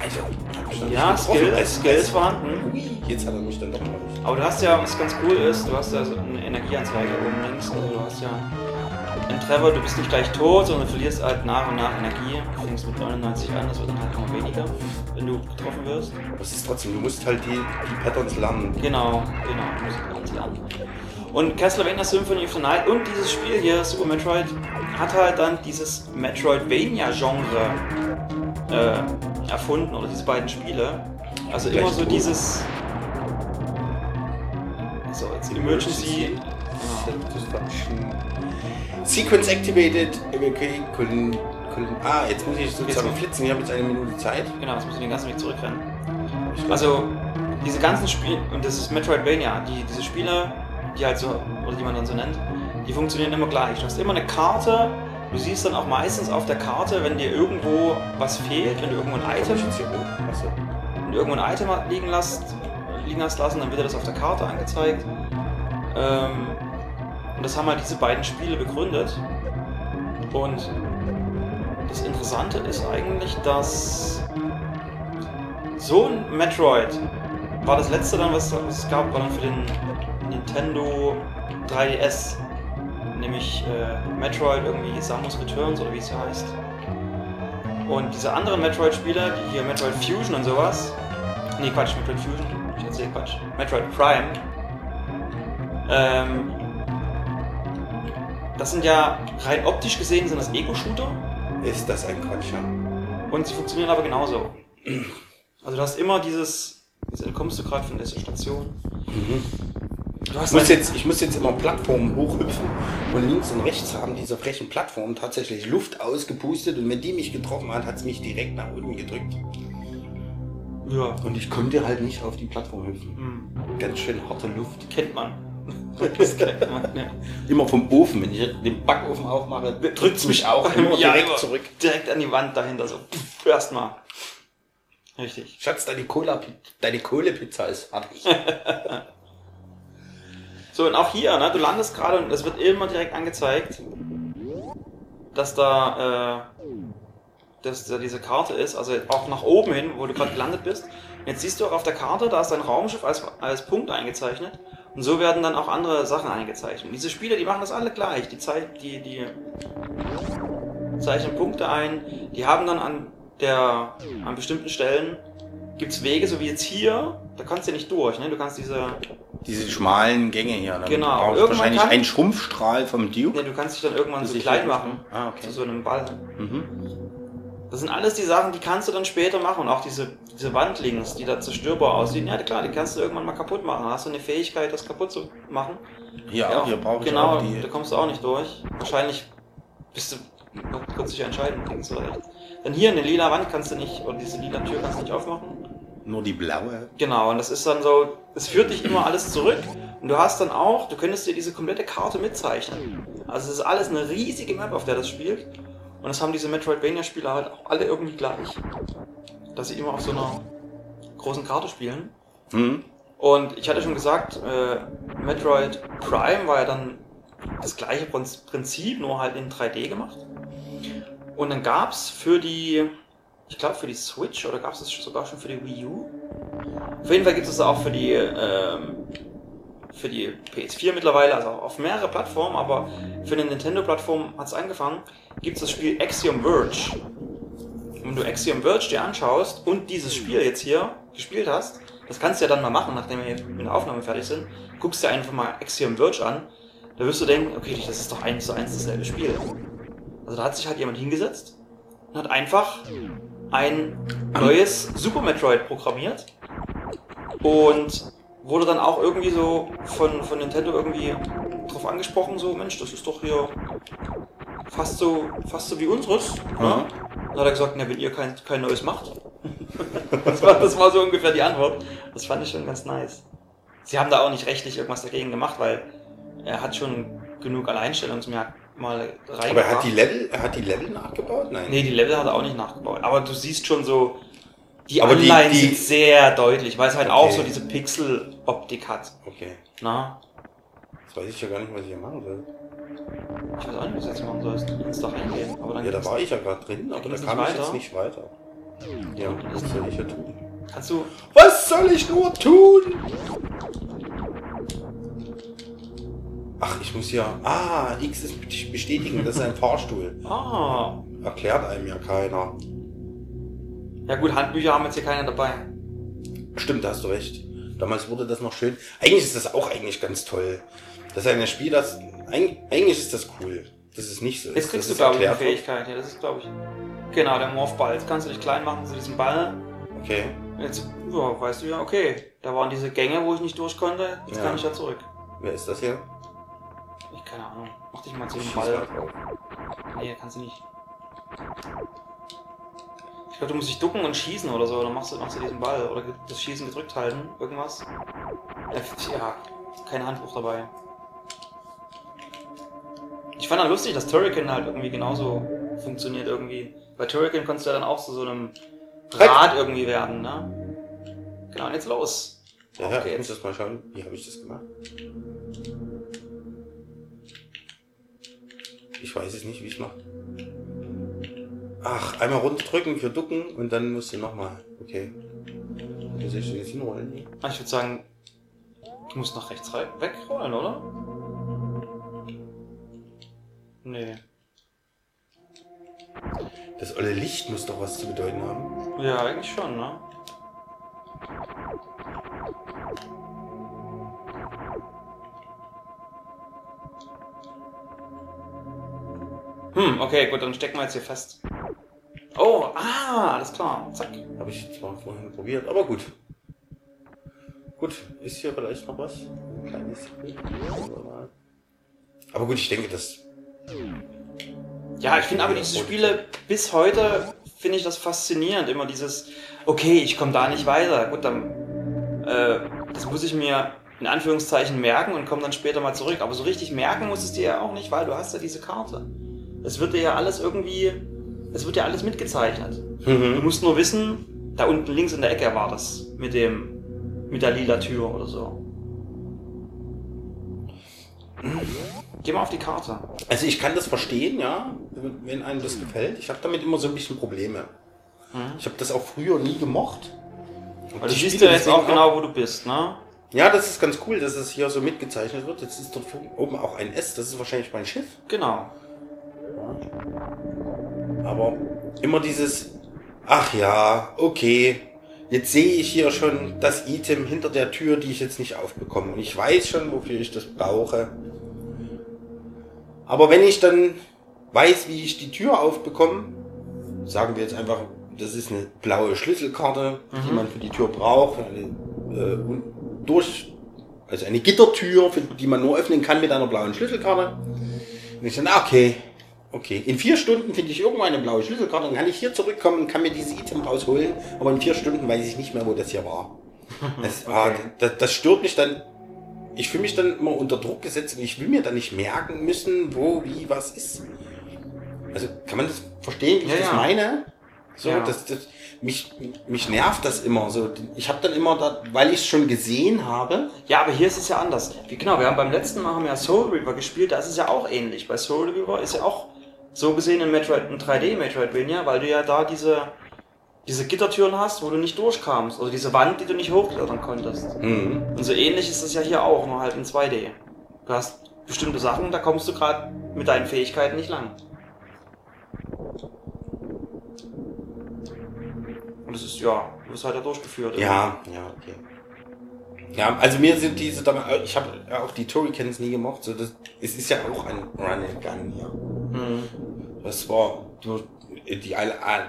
Alter. Ja. Skill, Also, Skill ist vorhanden. Jetzt hat er mich dann doch mal nicht. Aber du hast ja, was ganz cool ist, du hast ja so eine Energieanzeige oben links. Also du hast ja im Trevor, du bist nicht gleich tot, sondern du verlierst halt nach und nach Energie. Du fängst mit 99 an, das wird dann halt immer weniger, wenn du getroffen wirst. Aber es ist trotzdem, du musst halt die, die Patterns lernen. Genau, genau, du musst ganz lernen. Und Castlevania Symphony of the Night und dieses Spiel hier, Super Metroid, hat halt dann dieses Metroidvania-Genre äh, erfunden, oder diese beiden Spiele. Also Gleich immer so gut. dieses. So, jetzt Emergency. Satisfaction. Sequence activated. Okay, Colin, Colin. Ah, jetzt muss ich sozusagen Jetzt- flitzen. Ich habe jetzt eine Minute Zeit. Genau, jetzt müssen wir den ganzen Weg zurückrennen. Also, diese ganzen Spiele, und das ist Metroidvania, die, diese Spiele, die halt so, oder die man dann so nennt, die funktionieren immer gleich. Du hast immer eine Karte, du siehst dann auch meistens auf der Karte, wenn dir irgendwo was fehlt, wenn du irgendwo ein Item, wenn du irgendwo ein Item liegen, lässt, liegen hast lassen, dann wird dir das auf der Karte angezeigt. Ähm, und das haben halt diese beiden Spiele begründet. Und das Interessante ist eigentlich, dass so ein Metroid war das letzte dann, was, was es gab, war dann für den Nintendo 3DS. Nämlich äh, Metroid irgendwie Samus Returns oder wie es hier heißt. Und diese anderen Metroid-Spiele, die hier Metroid Fusion und sowas. Nee, Quatsch, Metroid Fusion. Ich erzähl Quatsch. Metroid Prime. Ähm, das sind ja rein optisch gesehen sind das Ego-Shooter Ist das ein Quatsch, ja? und sie funktionieren aber genauso. Also du hast immer dieses, jetzt kommst du gerade von dieser Station. Du Ich muss, jetzt, ich muss jetzt immer Plattformen hochhüpfen und links und rechts haben diese frechen Plattformen tatsächlich Luft ausgepustet und wenn die mich getroffen hat, hat es mich direkt nach unten gedrückt. ja, Und ich konnte halt nicht auf die Plattform hüpfen. hm, Ganz schön harte Luft. kennt man. Das kennt man, ne. Immer vom Ofen, wenn ich den Backofen aufmache, drückt es mich auch immer Ja, direkt immer zurück. Direkt an die Wand dahinter, so erstmal. Richtig. Schatz, deine, Cola, deine Kohlepizza ist fertig. So, und auch hier, ne, du landest gerade und es wird immer direkt angezeigt, dass da, äh, dass da diese Karte ist, also auch nach oben hin, wo du gerade gelandet bist. Und jetzt siehst du auch auf der Karte, da ist dein Raumschiff als, als Punkt eingezeichnet. Und so werden dann auch andere Sachen eingezeichnet. Und diese Spiele, die machen das alle gleich. Die, Zeit, die, die zeichnen Punkte ein. Die haben dann an der, an bestimmten Stellen gibt's Wege, so wie jetzt hier, da kannst du nicht durch, ne? Du kannst diese, Diese schmalen Gänge hier. Dann Genau, brauchst wahrscheinlich kann- einen Schrumpfstrahl vom Duke. Ne, du kannst dich dann irgendwann so klein machen. Ah, okay. Zu so einem Ball. Mhm. Das sind alles die Sachen, die kannst du dann später machen. Und auch diese, diese Wand links, die da zerstörbar aussehen. Ja, klar, die kannst du irgendwann mal kaputt machen. Hast du eine Fähigkeit, das kaputt zu machen. Hier auch, hier brauche ich Genau, auch die. da kommst du auch nicht durch. Wahrscheinlich bist du noch kurz dich entscheiden, links oder rechts. Dann hier eine lila Wand kannst du nicht, oder diese lila Tür kannst du nicht aufmachen. Nur die blaue. Genau, und das ist dann so, es führt dich immer alles zurück. Und du hast dann auch, du könntest dir diese komplette Karte mitzeichnen. Also es ist alles eine riesige Map, auf der das spielt. Und das haben diese Metroidvania-Spieler halt auch alle irgendwie gleich. Dass sie immer auf so einer großen Karte spielen. Hm? Und ich hatte schon gesagt, äh, Metroid Prime war ja dann das gleiche Prinz- Prinzip, nur halt in 3D gemacht. Und dann gab's für die, ich glaube für die Switch oder gab's es sogar schon für die Wii U? Auf jeden Fall gibt es das auch für die, ähm, für die PS4 mittlerweile, also auf mehrere Plattformen, aber für eine Nintendo-Plattform hat es angefangen, gibt es das Spiel Axiom Verge. Und wenn du Axiom Verge dir anschaust und dieses Spiel jetzt hier gespielt hast, das kannst du ja dann mal machen, nachdem wir hier mit der Aufnahme fertig sind, guckst dir einfach mal Axiom Verge an, da wirst du denken, okay, das ist doch eins zu eins dasselbe Spiel. Also da hat sich halt jemand hingesetzt und hat einfach ein neues Super Metroid programmiert und wurde dann auch irgendwie so von, von Nintendo irgendwie drauf angesprochen, so, Mensch, das ist doch hier fast so, fast so wie unseres. Ne? Dann hat er gesagt, na, wenn ihr kein, kein neues macht. das, war, das war so ungefähr die Antwort. Das fand ich schon ganz nice. Sie haben da auch nicht rechtlich irgendwas dagegen gemacht, weil er hat schon genug Alleinstellungsmerkmale reingebracht. Aber er hat die Level, er hat die Level nachgebaut? Nein. Nee, die Level hat er auch nicht nachgebaut. Aber du siehst schon so, die Aber die- Anleihen die- sind sehr deutlich, weil es halt auch Okay. so diese Pixel-Optik hat. Okay. Na? Jetzt weiß ich ja gar nicht, was ich hier machen soll. Ich weiß auch nicht, was du jetzt machen sollst. Du kannst da reingehen. Aber dann Ja, da war ich ja gerade drin, aber da kam ich jetzt nicht weiter. Ja, was soll ich hier tun? Kannst du. Was soll ich nur tun? Ach, ich muss ja. Ah, X ist bestätigen, das ist ein Fahrstuhl. Ah. Erklärt einem ja keiner. Ja gut, Handbücher haben jetzt hier keine dabei. Stimmt, da hast du recht. Damals wurde das noch schön. Eigentlich ist das auch eigentlich ganz toll. Das ist ein Spiel, das. eig- Eigentlich ist das cool. Das ist nicht so. Jetzt kriegst du, glaube ich, eine. Fähigkeit. Ja, das ist, glaube ich. Genau, der Morphball. Jetzt kannst du dich klein machen zu diesem Ball. Okay. Jetzt ja, weißt du ja, okay, da waren diese Gänge, wo ich nicht durch konnte. Jetzt Ja. kann ich da zurück. Wer ist das hier? Ich keine Ahnung. Mach dich mal zu dem Ball. Nee, kannst du nicht. Ich glaube, du musst dich ducken und schießen oder so. Dann machst du, machst du diesen Ball. Oder das Schießen gedrückt halten. Irgendwas. Ja, Ja, kein Handbuch dabei. Ich fand dann lustig, dass Turrican halt irgendwie genauso funktioniert irgendwie. Bei Turrican konntest du ja dann auch zu so einem Rad irgendwie werden, ne? Genau, und jetzt los. Ja, Auf ja, ich muss das mal schauen. Wie habe ich das gemacht? Ich weiß es nicht, wie ich mache. Ach, einmal runterdrücken für ducken und dann musst du nochmal. Okay. Wo soll ich denn jetzt hinrollen? Ah, Ich würde sagen, du musst nach rechts wegrollen, oder? Nee. Das olle Licht muss doch was zu bedeuten haben. Ja, eigentlich schon, ne? Okay, gut, dann stecken wir jetzt hier fest. Oh, ah, alles klar. Zack. Habe ich zwar vorhin probiert, aber gut. Gut, ist hier vielleicht noch was? Ein kleines. Aber gut, ich denke, das. Ja, ich finde aber diese Spiele bis heute finde ich das faszinierend. Immer dieses, okay, ich komme da nicht weiter. Gut, dann äh, das muss ich mir in Anführungszeichen merken und komme dann später mal zurück. Aber so richtig merken muss es dir ja auch nicht, weil du hast ja diese Karte. Es wird dir ja alles irgendwie, es wird ja alles mitgezeichnet. Du Mhm. musst nur wissen, da unten links in der Ecke war das mit dem, mit der lila Tür oder so. Geh mal auf die Karte. Also ich kann das verstehen, ja, wenn einem das gefällt. Ich habe damit immer so ein bisschen Probleme. Ich habe das auch früher nie gemocht. Und Weil du siehst ja jetzt auch genau, wo du bist, ne? Ja, das ist ganz cool, dass es hier so mitgezeichnet wird. Jetzt ist dort oben auch ein S, das ist wahrscheinlich mein Schiff. Genau. Aber immer dieses, ach ja, okay, jetzt sehe ich hier schon das Item hinter der Tür, die ich jetzt nicht aufbekomme. Und ich weiß schon, wofür ich das brauche. Aber wenn ich dann weiß, wie ich die Tür aufbekomme, sagen wir jetzt einfach, das ist eine blaue Schlüsselkarte, die man für die Tür braucht, eine, äh, durch, also eine Gittertür, die man nur öffnen kann mit einer blauen Schlüsselkarte. Und ich dann, ah, okay, okay. In vier Stunden finde ich irgendwo eine blaue Schlüsselkarte, dann kann ich hier zurückkommen und kann mir dieses Item rausholen, aber in vier Stunden weiß ich nicht mehr, wo das hier war. Das, ah, das, das stört mich dann. Ich fühle mich dann immer unter Druck gesetzt und ich will mir dann nicht merken müssen, wo, wie, was ist. Also kann man das verstehen, wie ich Ja, das ja. meine? So, Ja. das, das, mich, mich nervt das immer. So, ich habe dann immer, da, weil ich es schon gesehen habe, Ja, aber hier ist es ja anders. Wie, genau, wir haben beim letzten Mal haben wir ja Soul Reaver gespielt, da ist es ja auch ähnlich. Bei Soul Reaver ist ja auch so gesehen ein, Metroid, ein 3D Metroidvania, weil du ja da diese, diese Gittertüren hast, wo du nicht durchkamst. Also diese Wand, die du nicht hochklettern konntest. mhm. Und so ähnlich ist es ja hier auch, nur halt in 2D. Du hast bestimmte Sachen, da kommst du gerade mit deinen Fähigkeiten nicht lang. Und es ist, ja, du wirst halt da durchgeführt. Ja, ja, okay. Ja, also mir sind diese, ich habe auch die Turricans nie gemocht. So das, es ist ja auch ein Run and Gun hier. Das war durch die,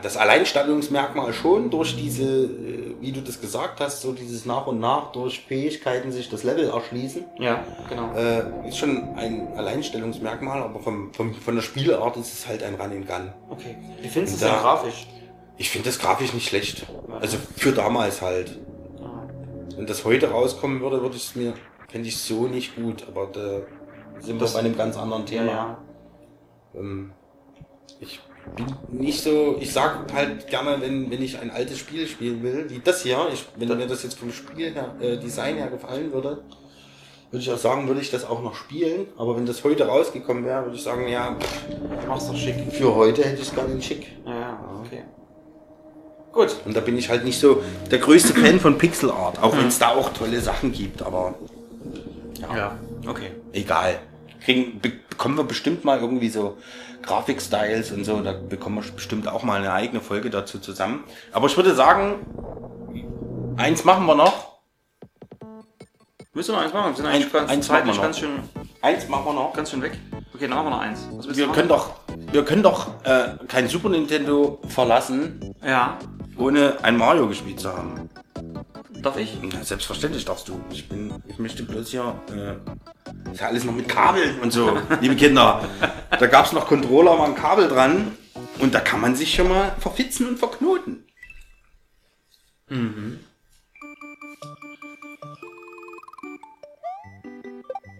das Alleinstellungsmerkmal schon durch diese, äh, wie du das gesagt hast, so dieses nach und nach durch Fähigkeiten sich das Level erschließen. Ja, genau. Äh, ist schon ein Alleinstellungsmerkmal, aber vom, vom, von der Spielart ist es halt ein Run and Gun. Okay. Wie findest du es denn grafisch? Ich finde das grafisch nicht schlecht. Also für damals halt. Ah. Wenn das heute rauskommen würde, würde ich es mir, fände ich so nicht gut. Aber da sind wir Das- bei einem ganz anderen Ja, Thema. ja. Ähm, ich bin nicht so, ich sag halt gerne, wenn, wenn ich ein altes Spiel spielen will, wie das hier, ich, wenn mir das jetzt vom Spiel her, äh, Design her gefallen würde, würde ich auch sagen, würde ich das auch noch spielen. Aber wenn das heute rausgekommen wäre, würde ich sagen, ja, pff, Du machst doch schick. für heute hätte ich es gerne in schick. Ja, ja, okay. Gut. Und da bin ich halt nicht so der größte Fan von Pixel Art, auch wenn es da auch tolle Sachen gibt, aber Ja, okay. egal. kriegen, be bekommen wir bestimmt mal irgendwie so Grafikstyles und so. Da bekommen wir bestimmt auch mal eine eigene Folge dazu zusammen. Aber ich würde sagen, eins machen wir noch. Willst du noch eins machen? Wir sind eigentlich ganz, eins machen wir noch. ganz schön, Eins machen wir noch. ganz schön weg. Okay, dann machen wir noch eins. Wir können doch, wir können doch äh, kein Super Nintendo verlassen, Ja, ohne ein Mario gespielt zu haben. Darf ich? Na, selbstverständlich darfst du. Ich bin, ich möchte bloß hier, äh, ist ja alles noch mit Kabeln und so, liebe Kinder. Da gab es noch Controller, war ein Kabel dran und da kann man sich schon mal verfitzen und verknoten.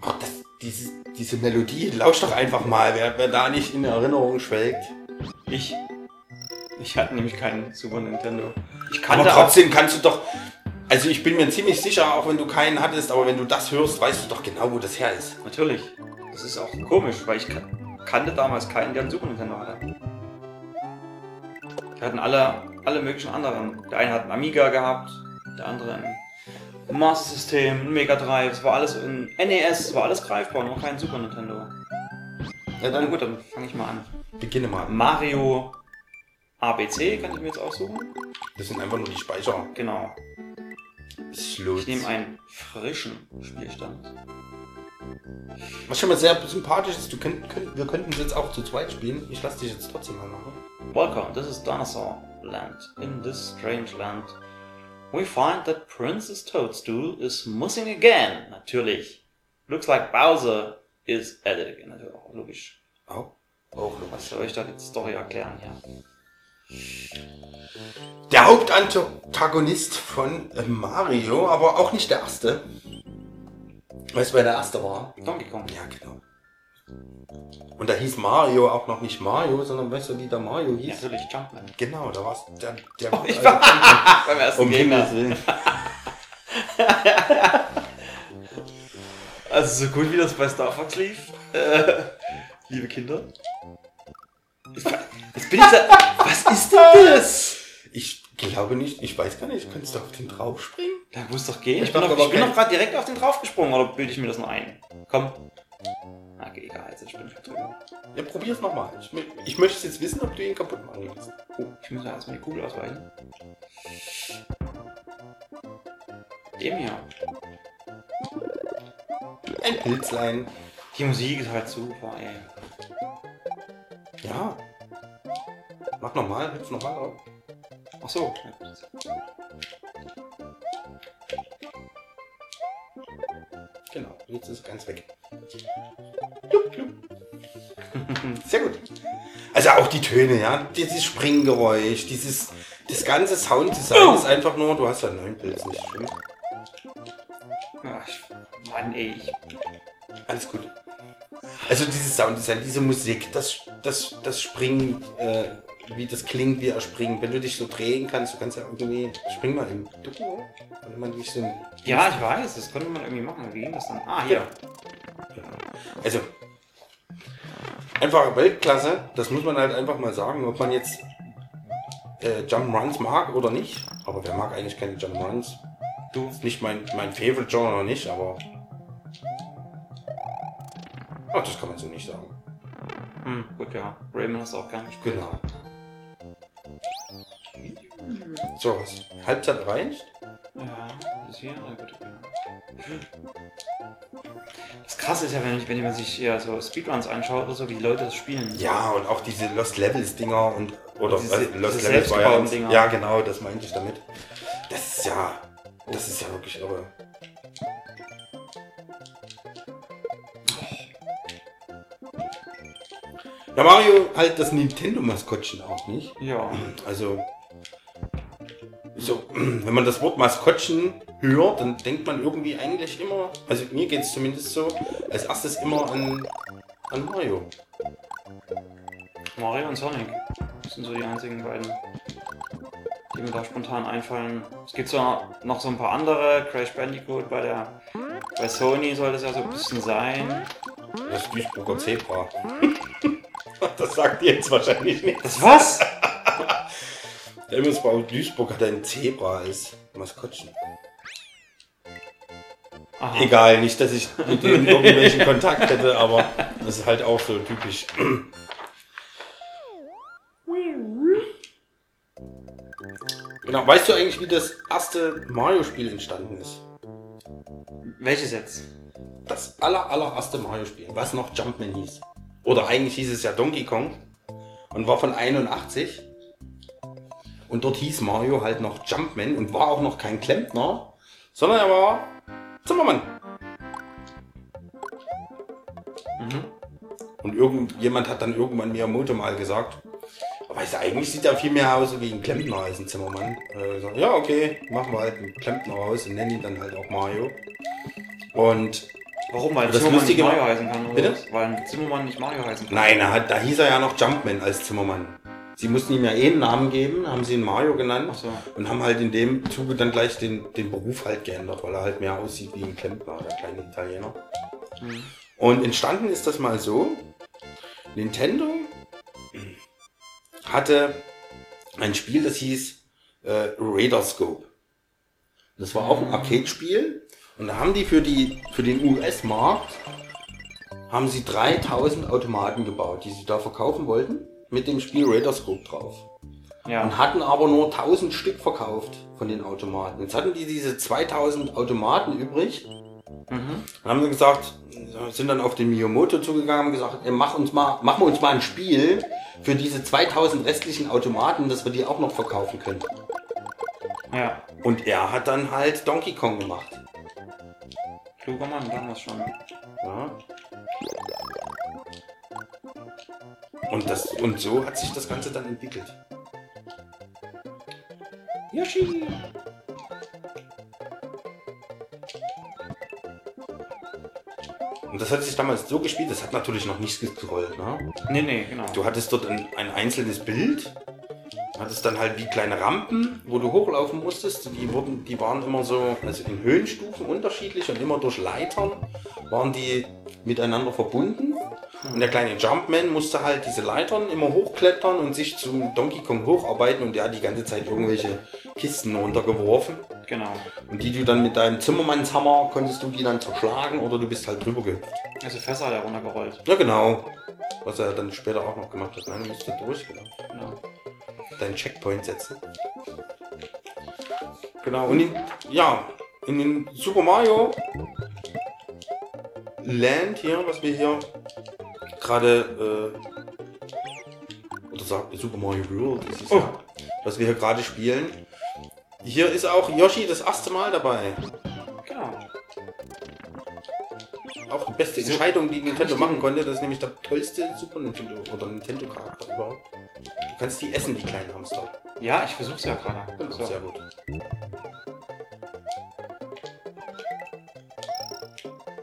Ach, das, diese, diese Melodie, lausch doch einfach mal, wer, wer da nicht in Erinnerung schwelgt. Ich. Ich hatte nämlich keinen Super Nintendo. Ich Aber kannte trotzdem kannst du doch. Also ich bin mir ziemlich sicher, auch wenn du keinen hattest, aber wenn du das hörst, weißt du doch genau, wo das her ist. Natürlich. Das ist auch komisch, weil ich kan kannte damals keinen, der einen Super Nintendo hatte. Die hatten alle, alle möglichen anderen. Der eine hat einen Amiga gehabt, der andere ein Master System, ein Mega Drive, es war alles ein NES, es war alles greifbar, nur kein Super Nintendo. Ja, Na dann gut, dann fange ich mal an. beginne mal. Mario ABC kann ich mir jetzt aussuchen. Das sind einfach nur die Speicher. Genau. Slots. Ich nehme einen frischen Spielstand. Was schon mal sehr sympathisch ist, du könnt, könnt, wir könnten es jetzt auch zu zweit spielen. Ich lasse dich jetzt trotzdem mal machen. Welcome, this is Dinosaur Land. In this strange land, we find that Princess Toadstool is missing again. Natürlich. Looks like Bowser is at it again. Also auch logisch. Auch. Auch noch Was soll ich da die Story erklären hier? Der Hauptantagonist von äh, Mario, aber auch nicht der erste. Weißt du, wer der erste war? Donkey Kong. Ja, genau. Und da hieß Mario auch noch nicht Mario, sondern weißt du, wie der Mario hieß? natürlich Jumpman. Genau, da war es der, der Oh, ich war beim ersten um Gegner. Also so gut wie das bei Star Fox lief. Äh, liebe Kinder. Jetzt bin ich da. Was ist denn das? Ich glaube nicht, ich weiß gar nicht, könntest du auf den draufspringen? Da muss doch gehen. Ich, Ich bin doch, ich bin doch gerade direkt auf den draufgesprungen, oder bilde ich mir das nur ein? Komm. Okay, egal, jetzt bin ich drüber. Ja, probier's nochmal. Ich, ich möchte jetzt wissen, ob du ihn kaputt machen willst. Oh, ich muss ja erstmal die Kugel ausweichen. Dem hier. Ein Pilzlein. Die Musik ist halt super, ey. Ja. Mach nochmal, hüpf nochmal drauf. Ach so. Genau, jetzt ist es ganz weg. Blub, blub. Sehr gut. Also auch die Töne, ja. Dieses Springgeräusch, dieses, das ganze Sounddesign ist einfach nur, du hast ja einen neuen Pilz, nicht schlimm. Ach, Mann, ey. Ich, Alles gut. Also dieses Sounddesign, diese Musik, das, das, das Springen, äh, wie das klingt, wie er springt. Wenn du dich so drehen kannst, du kannst ja irgendwie, spring mal im wenn man dich so ja, ich weiß, das konnte man irgendwie machen. Wie ging das dann? Ah, hier. Also, einfach Weltklasse, das muss man halt einfach mal sagen, ob man jetzt äh, Jump'n'Runs mag oder nicht. Aber wer mag eigentlich keine Jump'n'Runs? Du. Ist nicht mein, mein Favorite Genre nicht, aber. Ach, das kann man so nicht sagen. Hm, gut, ja. Rayman hast du auch gar nicht. Genau. So, was? Halbzeit erreicht? Ja, das hier, na gut. Ja. Das krasse ist ja, wenn, ich, wenn man sich hier so Speedruns anschaut oder so, wie die Leute das spielen. Ja, und auch diese Lost Levels Dinger und oder Diese- was, Lost diese Levels war ja genau, das meinte ich damit. Das ist ja, das ist ja wirklich irre. Ja, Mario halt das Nintendo-Maskottchen auch nicht. Ja. Also, so, wenn man das Wort Maskottchen hört, dann denkt man irgendwie eigentlich immer, also mir geht es zumindest so, als erstes immer an, an Mario. Mario und Sonic. Das sind so die einzigen beiden, die mir da spontan einfallen. Es gibt so noch so ein paar andere. Crash Bandicoot bei der bei Sony soll das ja so ein bisschen sein. Das Duisburger Zebra. das sagt ihr jetzt wahrscheinlich nicht. Das was? Der MSV Duisburg hat ein Zebra als Maskottchen. Aha. Egal, nicht, dass ich mit denen irgendwelchen Kontakt hätte, aber das ist halt auch so typisch. Genau, weißt du eigentlich, wie das erste Mario-Spiel entstanden ist? Welches jetzt? Das aller, allererste Mario-Spiel, was noch Jumpman hieß. Oder eigentlich hieß es ja Donkey Kong und war von 81. Und dort hieß Mario halt noch Jumpman und war auch noch kein Klempner, sondern er war Zimmermann. Und irgendjemand hat dann irgendwann Miyamoto mal gesagt, weißt du, eigentlich sieht er viel mehr aus wie ein Klempner als ein Zimmermann. Äh, ja, okay, machen wir halt einen Klempner raus und nennen ihn dann halt auch Mario. Und Warum? Weil Das Zimmermann nicht Mario heißen kann, oder? Bitte? Weil ein Zimmermann nicht Mario heißen kann. Nein, da, hat, da hieß er ja noch Jumpman als Zimmermann. Sie mussten ihm ja eh einen Namen geben, haben sie ihn Mario genannt so. und haben halt in dem Zuge dann gleich den, den Beruf halt geändert, weil er halt mehr aussieht wie ein Klempner, der kleine Italiener. Mhm. Und entstanden ist das mal so, Nintendo hatte ein Spiel, das hieß äh, Radar Scope. Das war auch ein Arcade-Spiel und da haben die für, die, für den US-Markt haben sie 3000 Automaten gebaut, die sie da verkaufen wollten, mit dem Spiel Radarscope drauf. Ja. Und hatten aber nur 1000 Stück verkauft von den Automaten. Jetzt hatten die diese 2000 Automaten übrig. Mhm. Und haben sie gesagt, sind dann auf den Miyamoto zugegangen und gesagt, ey, mach uns mal, machen wir uns mal ein Spiel für diese 2000 restlichen Automaten, dass wir die auch noch verkaufen können. ja. Und er hat dann halt Donkey Kong gemacht. Kluger Mann, damals schon. Ja. Und, das, und so hat sich das Ganze dann entwickelt. Yoshi! Und das hat sich damals so gespielt, das hat natürlich noch nicht gescrollt. Ne? Nee, nee, genau. Du hattest dort ein, ein einzelnes Bild, hattest dann halt wie kleine Rampen, wo du hochlaufen musstest. Die, wurden, die waren immer so, also in Höhenstufen unterschiedlich und immer durch Leitern waren die miteinander verbunden. Und der kleine Jumpman musste halt diese Leitern immer hochklettern und sich zum Donkey Kong hocharbeiten und der hat die ganze Zeit irgendwelche Kisten runtergeworfen. Genau. Und die du dann mit deinem Zimmermannshammer konntest du die dann zerschlagen oder du bist halt drüber gehüpft. Also Fässer hat er runtergerollt. Ja genau. Was er dann später auch noch gemacht hat. Nein, du musst da durch, genau. Deinen Checkpoint setzen. Genau, und in, ja, in den Super Mario Land hier, was wir hier gerade, äh, oder sagt Super Mario World, ist es Oh. ja, was wir hier gerade spielen. Hier ist auch Yoshi das erste Mal dabei. Genau. Auch die beste Entscheidung, die Nintendo machen konnte. Das ist nämlich der tollste Super Nintendo oder Nintendo Charakter überhaupt. Du kannst die essen, die kleinen Hamster. Ja, ich versuch's ja gerade. Genau, So. sehr gut.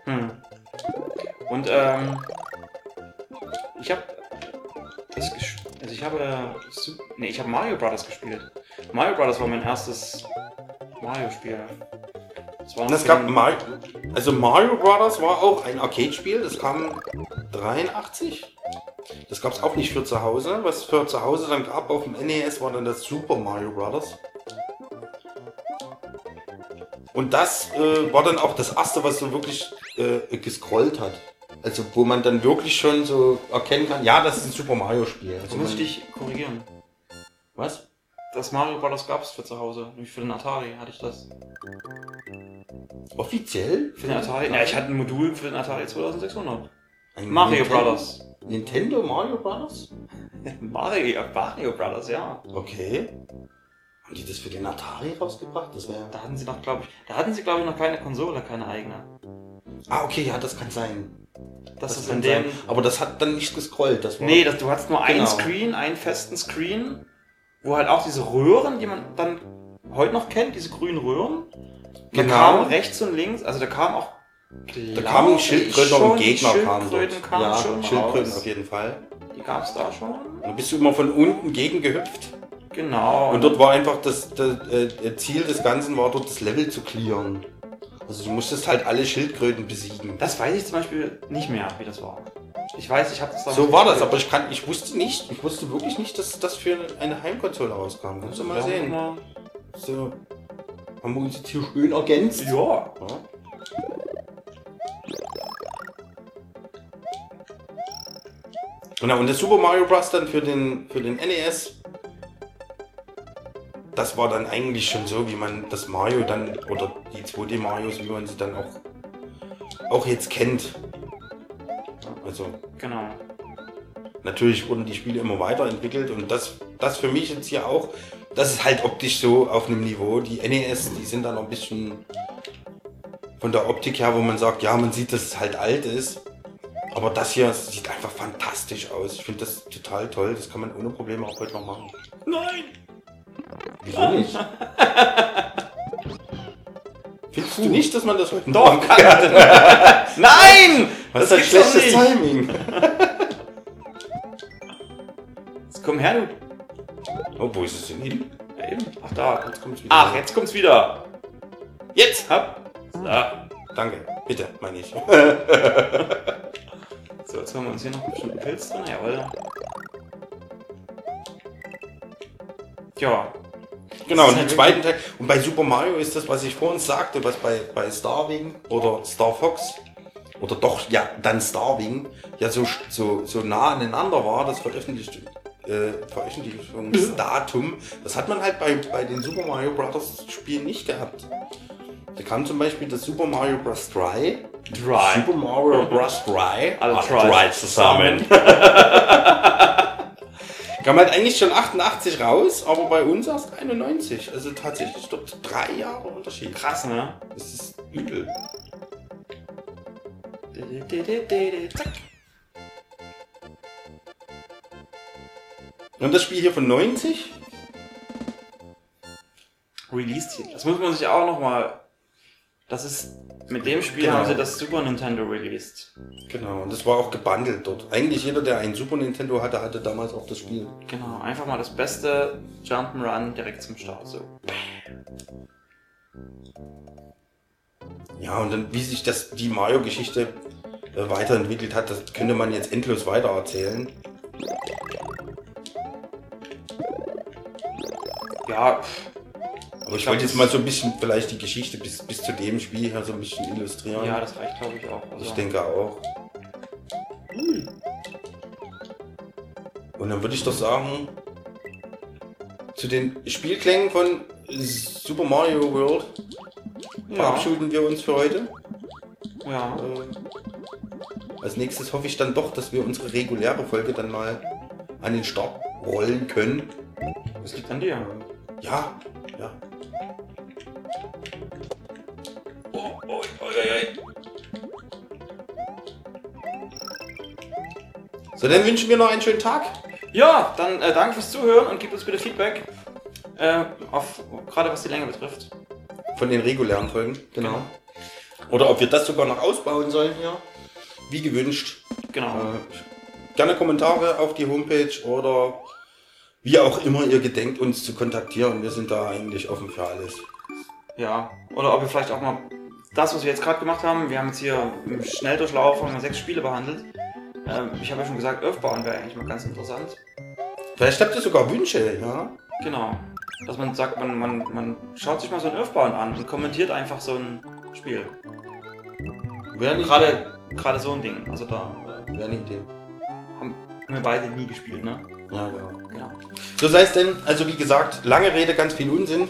Hm. Und ähm, ich habe das also ich habe nee, ich habe Mario Brothers gespielt. Mario Brothers war mein erstes Mario Spiel. Das war es gab Mario, also Mario Brothers war auch ein Arcade-Spiel, das kam 83. Das gab es auch nicht für zu Hause. Was für zu Hause dann gab auf dem NES war dann das Super Mario Brothers. Und das äh, war dann auch das erste, was so wirklich äh, gescrollt hat. Also wo man dann wirklich schon so erkennen kann, ja, das ist ein Super Mario Spiel. Also So muss ich dich korrigieren. Was? Das Mario Brothers gab es für zu Hause. Nämlich für den Atari hatte ich das. Offiziell? Für den Atari? Ja, ich hatte ein Modul für den Atari 2600. Ein Mario Nintendo- Brothers. Nintendo Mario Brothers? Mario, Mario Brothers, ja. Okay. Haben die das für den Atari rausgebracht? Das wäre. Da hatten sie noch, glaube ich, da hatten sie, glaube ich, noch keine Konsole, keine eigene. Ah, okay, ja, das kann sein. Das, ist kann in dem. sein. Aber das hat dann nicht gescrollt. Das war Nee, das, du hattest nur einen Genau. Screen, einen festen Screen, wo halt auch diese Röhren, die man dann heute noch kennt, diese grünen Röhren. Da Genau. kam rechts und links, also da kam auch. Da kamen Schildkröten und Gegner kamen dort. Schildkröten kamen ja, schon Schildkröten raus. auf jeden Fall. Die gab es da schon. Da bist du immer von unten gegen gehüpft. Genau. Und dort war einfach das, das äh, Ziel des Ganzen, war dort das Level zu clearen. Also du musstest halt alle Schildkröten besiegen. das weiß ich zum Beispiel nicht mehr, wie das war. Ich weiß, ich habe das So war das, aber ich, kann, ich wusste nicht, ich wusste wirklich nicht, dass das für eine Heimkonsole rauskam. Kannst du mal sehen. mal- So, haben wir uns jetzt hier schön ergänzt. Ja. Ja. Genau, und das Super Mario Bros. dann für den, für den NES, das war dann eigentlich schon so, wie man das Mario dann, oder die 2D Marios, wie man sie dann auch, auch jetzt kennt. Also Genau. natürlich wurden die Spiele immer weiterentwickelt und das, das für mich jetzt hier auch, das ist halt optisch so auf einem Niveau. Die NES, die sind dann ein bisschen von der Optik her, wo man sagt, ja, man sieht, dass es halt alt ist. Aber das hier sieht einfach fantastisch aus. Ich finde das total toll. Das kann man ohne Probleme auch heute noch machen. Nein! Wieso nicht? Findest du nicht, dass man das heute Doch, machen kann Nein! Was ist Das ein gibt's doch schlechtes. Timing? Jetzt komm her, du. Oh, wo ist es denn hin? Ja, eben. Ach, da. Jetzt kommt's wieder. Ach, jetzt kommt's wieder. Jetzt! Hopp. So. Danke, bitte, meine ich. So, jetzt haben wir uns hier noch bestimmt einen Pilz drin. Jawohl. Ja. Genau, und den ja zweiten Teil. Und bei Super Mario ist das, was ich vorhin sagte, was bei, bei Starwing oder Star Fox oder doch ja dann Starwing ja so, so, so nah aneinander war, das Veröffentlicht, äh, Veröffentlichungsdatum. Das hat man halt bei, bei den Super Mario Bros. Spielen nicht gehabt. Da kam zum Beispiel das Super Mario Bros. 3. Dry. Super Mario Bros. 3. Alle Try Try zusammen. Kam halt eigentlich schon 88 raus, aber bei uns erst 91. Also tatsächlich dort drei Jahre Unterschied. Krass, ne? Das ist übel. Zack. Und das Spiel hier von 90? Released hier. Das muss man sich auch nochmal. Das ist. Mit dem Spiel Genau. haben sie das Super Nintendo released. Genau, und das war auch gebundelt dort. Eigentlich jeder, der ein Super Nintendo hatte, hatte damals auch das Spiel. Genau, einfach mal das beste Jump'n'Run direkt zum Start. So. Ja, und dann, wie sich das, die Mario-Geschichte äh, weiterentwickelt hat, das könnte man jetzt endlos weiter erzählen. Ja, pff, Aber ich glaub, wollte jetzt mal so ein bisschen vielleicht die Geschichte bis, bis zu dem Spiel hier so ein bisschen illustrieren. ja, das reicht glaube ich auch. Also, Ich denke auch. Und dann würde ich doch sagen, zu den Spielklängen von Super Mario World ja, verabschieden wir uns für heute. ja. Äh, als nächstes hoffe ich dann doch, dass wir unsere reguläre Folge dann mal an den Start rollen können. Das liegt an dir. Ja, ja. Oh, oh, oh, oh. So, dann wünschen wir noch einen schönen Tag. Ja, dann äh, danke fürs Zuhören und gib uns bitte Feedback. Äh, auf, gerade was die Länge betrifft. Von den regulären Folgen, genau. Oder ob wir das sogar noch ausbauen sollen hier. Wie gewünscht. Genau. Äh, gerne Kommentare auf die Homepage oder wie auch immer ihr gedenkt, uns zu kontaktieren. Wir sind da eigentlich offen für alles. Ja. Oder ob wir vielleicht auch mal das, was wir jetzt gerade gemacht haben, wir haben jetzt hier im Schnelldurchlauf haben wir sechs Spiele behandelt. Ähm, ich habe ja schon gesagt, Earthbound wäre eigentlich mal ganz interessant. Vielleicht habt ihr sogar Wünsche, ja? Genau. Dass man sagt, man, man, man schaut sich mal so ein Earthbound an und kommentiert einfach so ein Spiel. Wäre nicht Gerade, gerade so ein Ding. Also da äh, Wäre eine Idee. haben wir beide nie gespielt, ne? Ja, genau. Genau. So sei es denn, also wie gesagt, lange Rede, ganz viel Unsinn.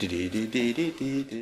dee dee dee dee dee dee.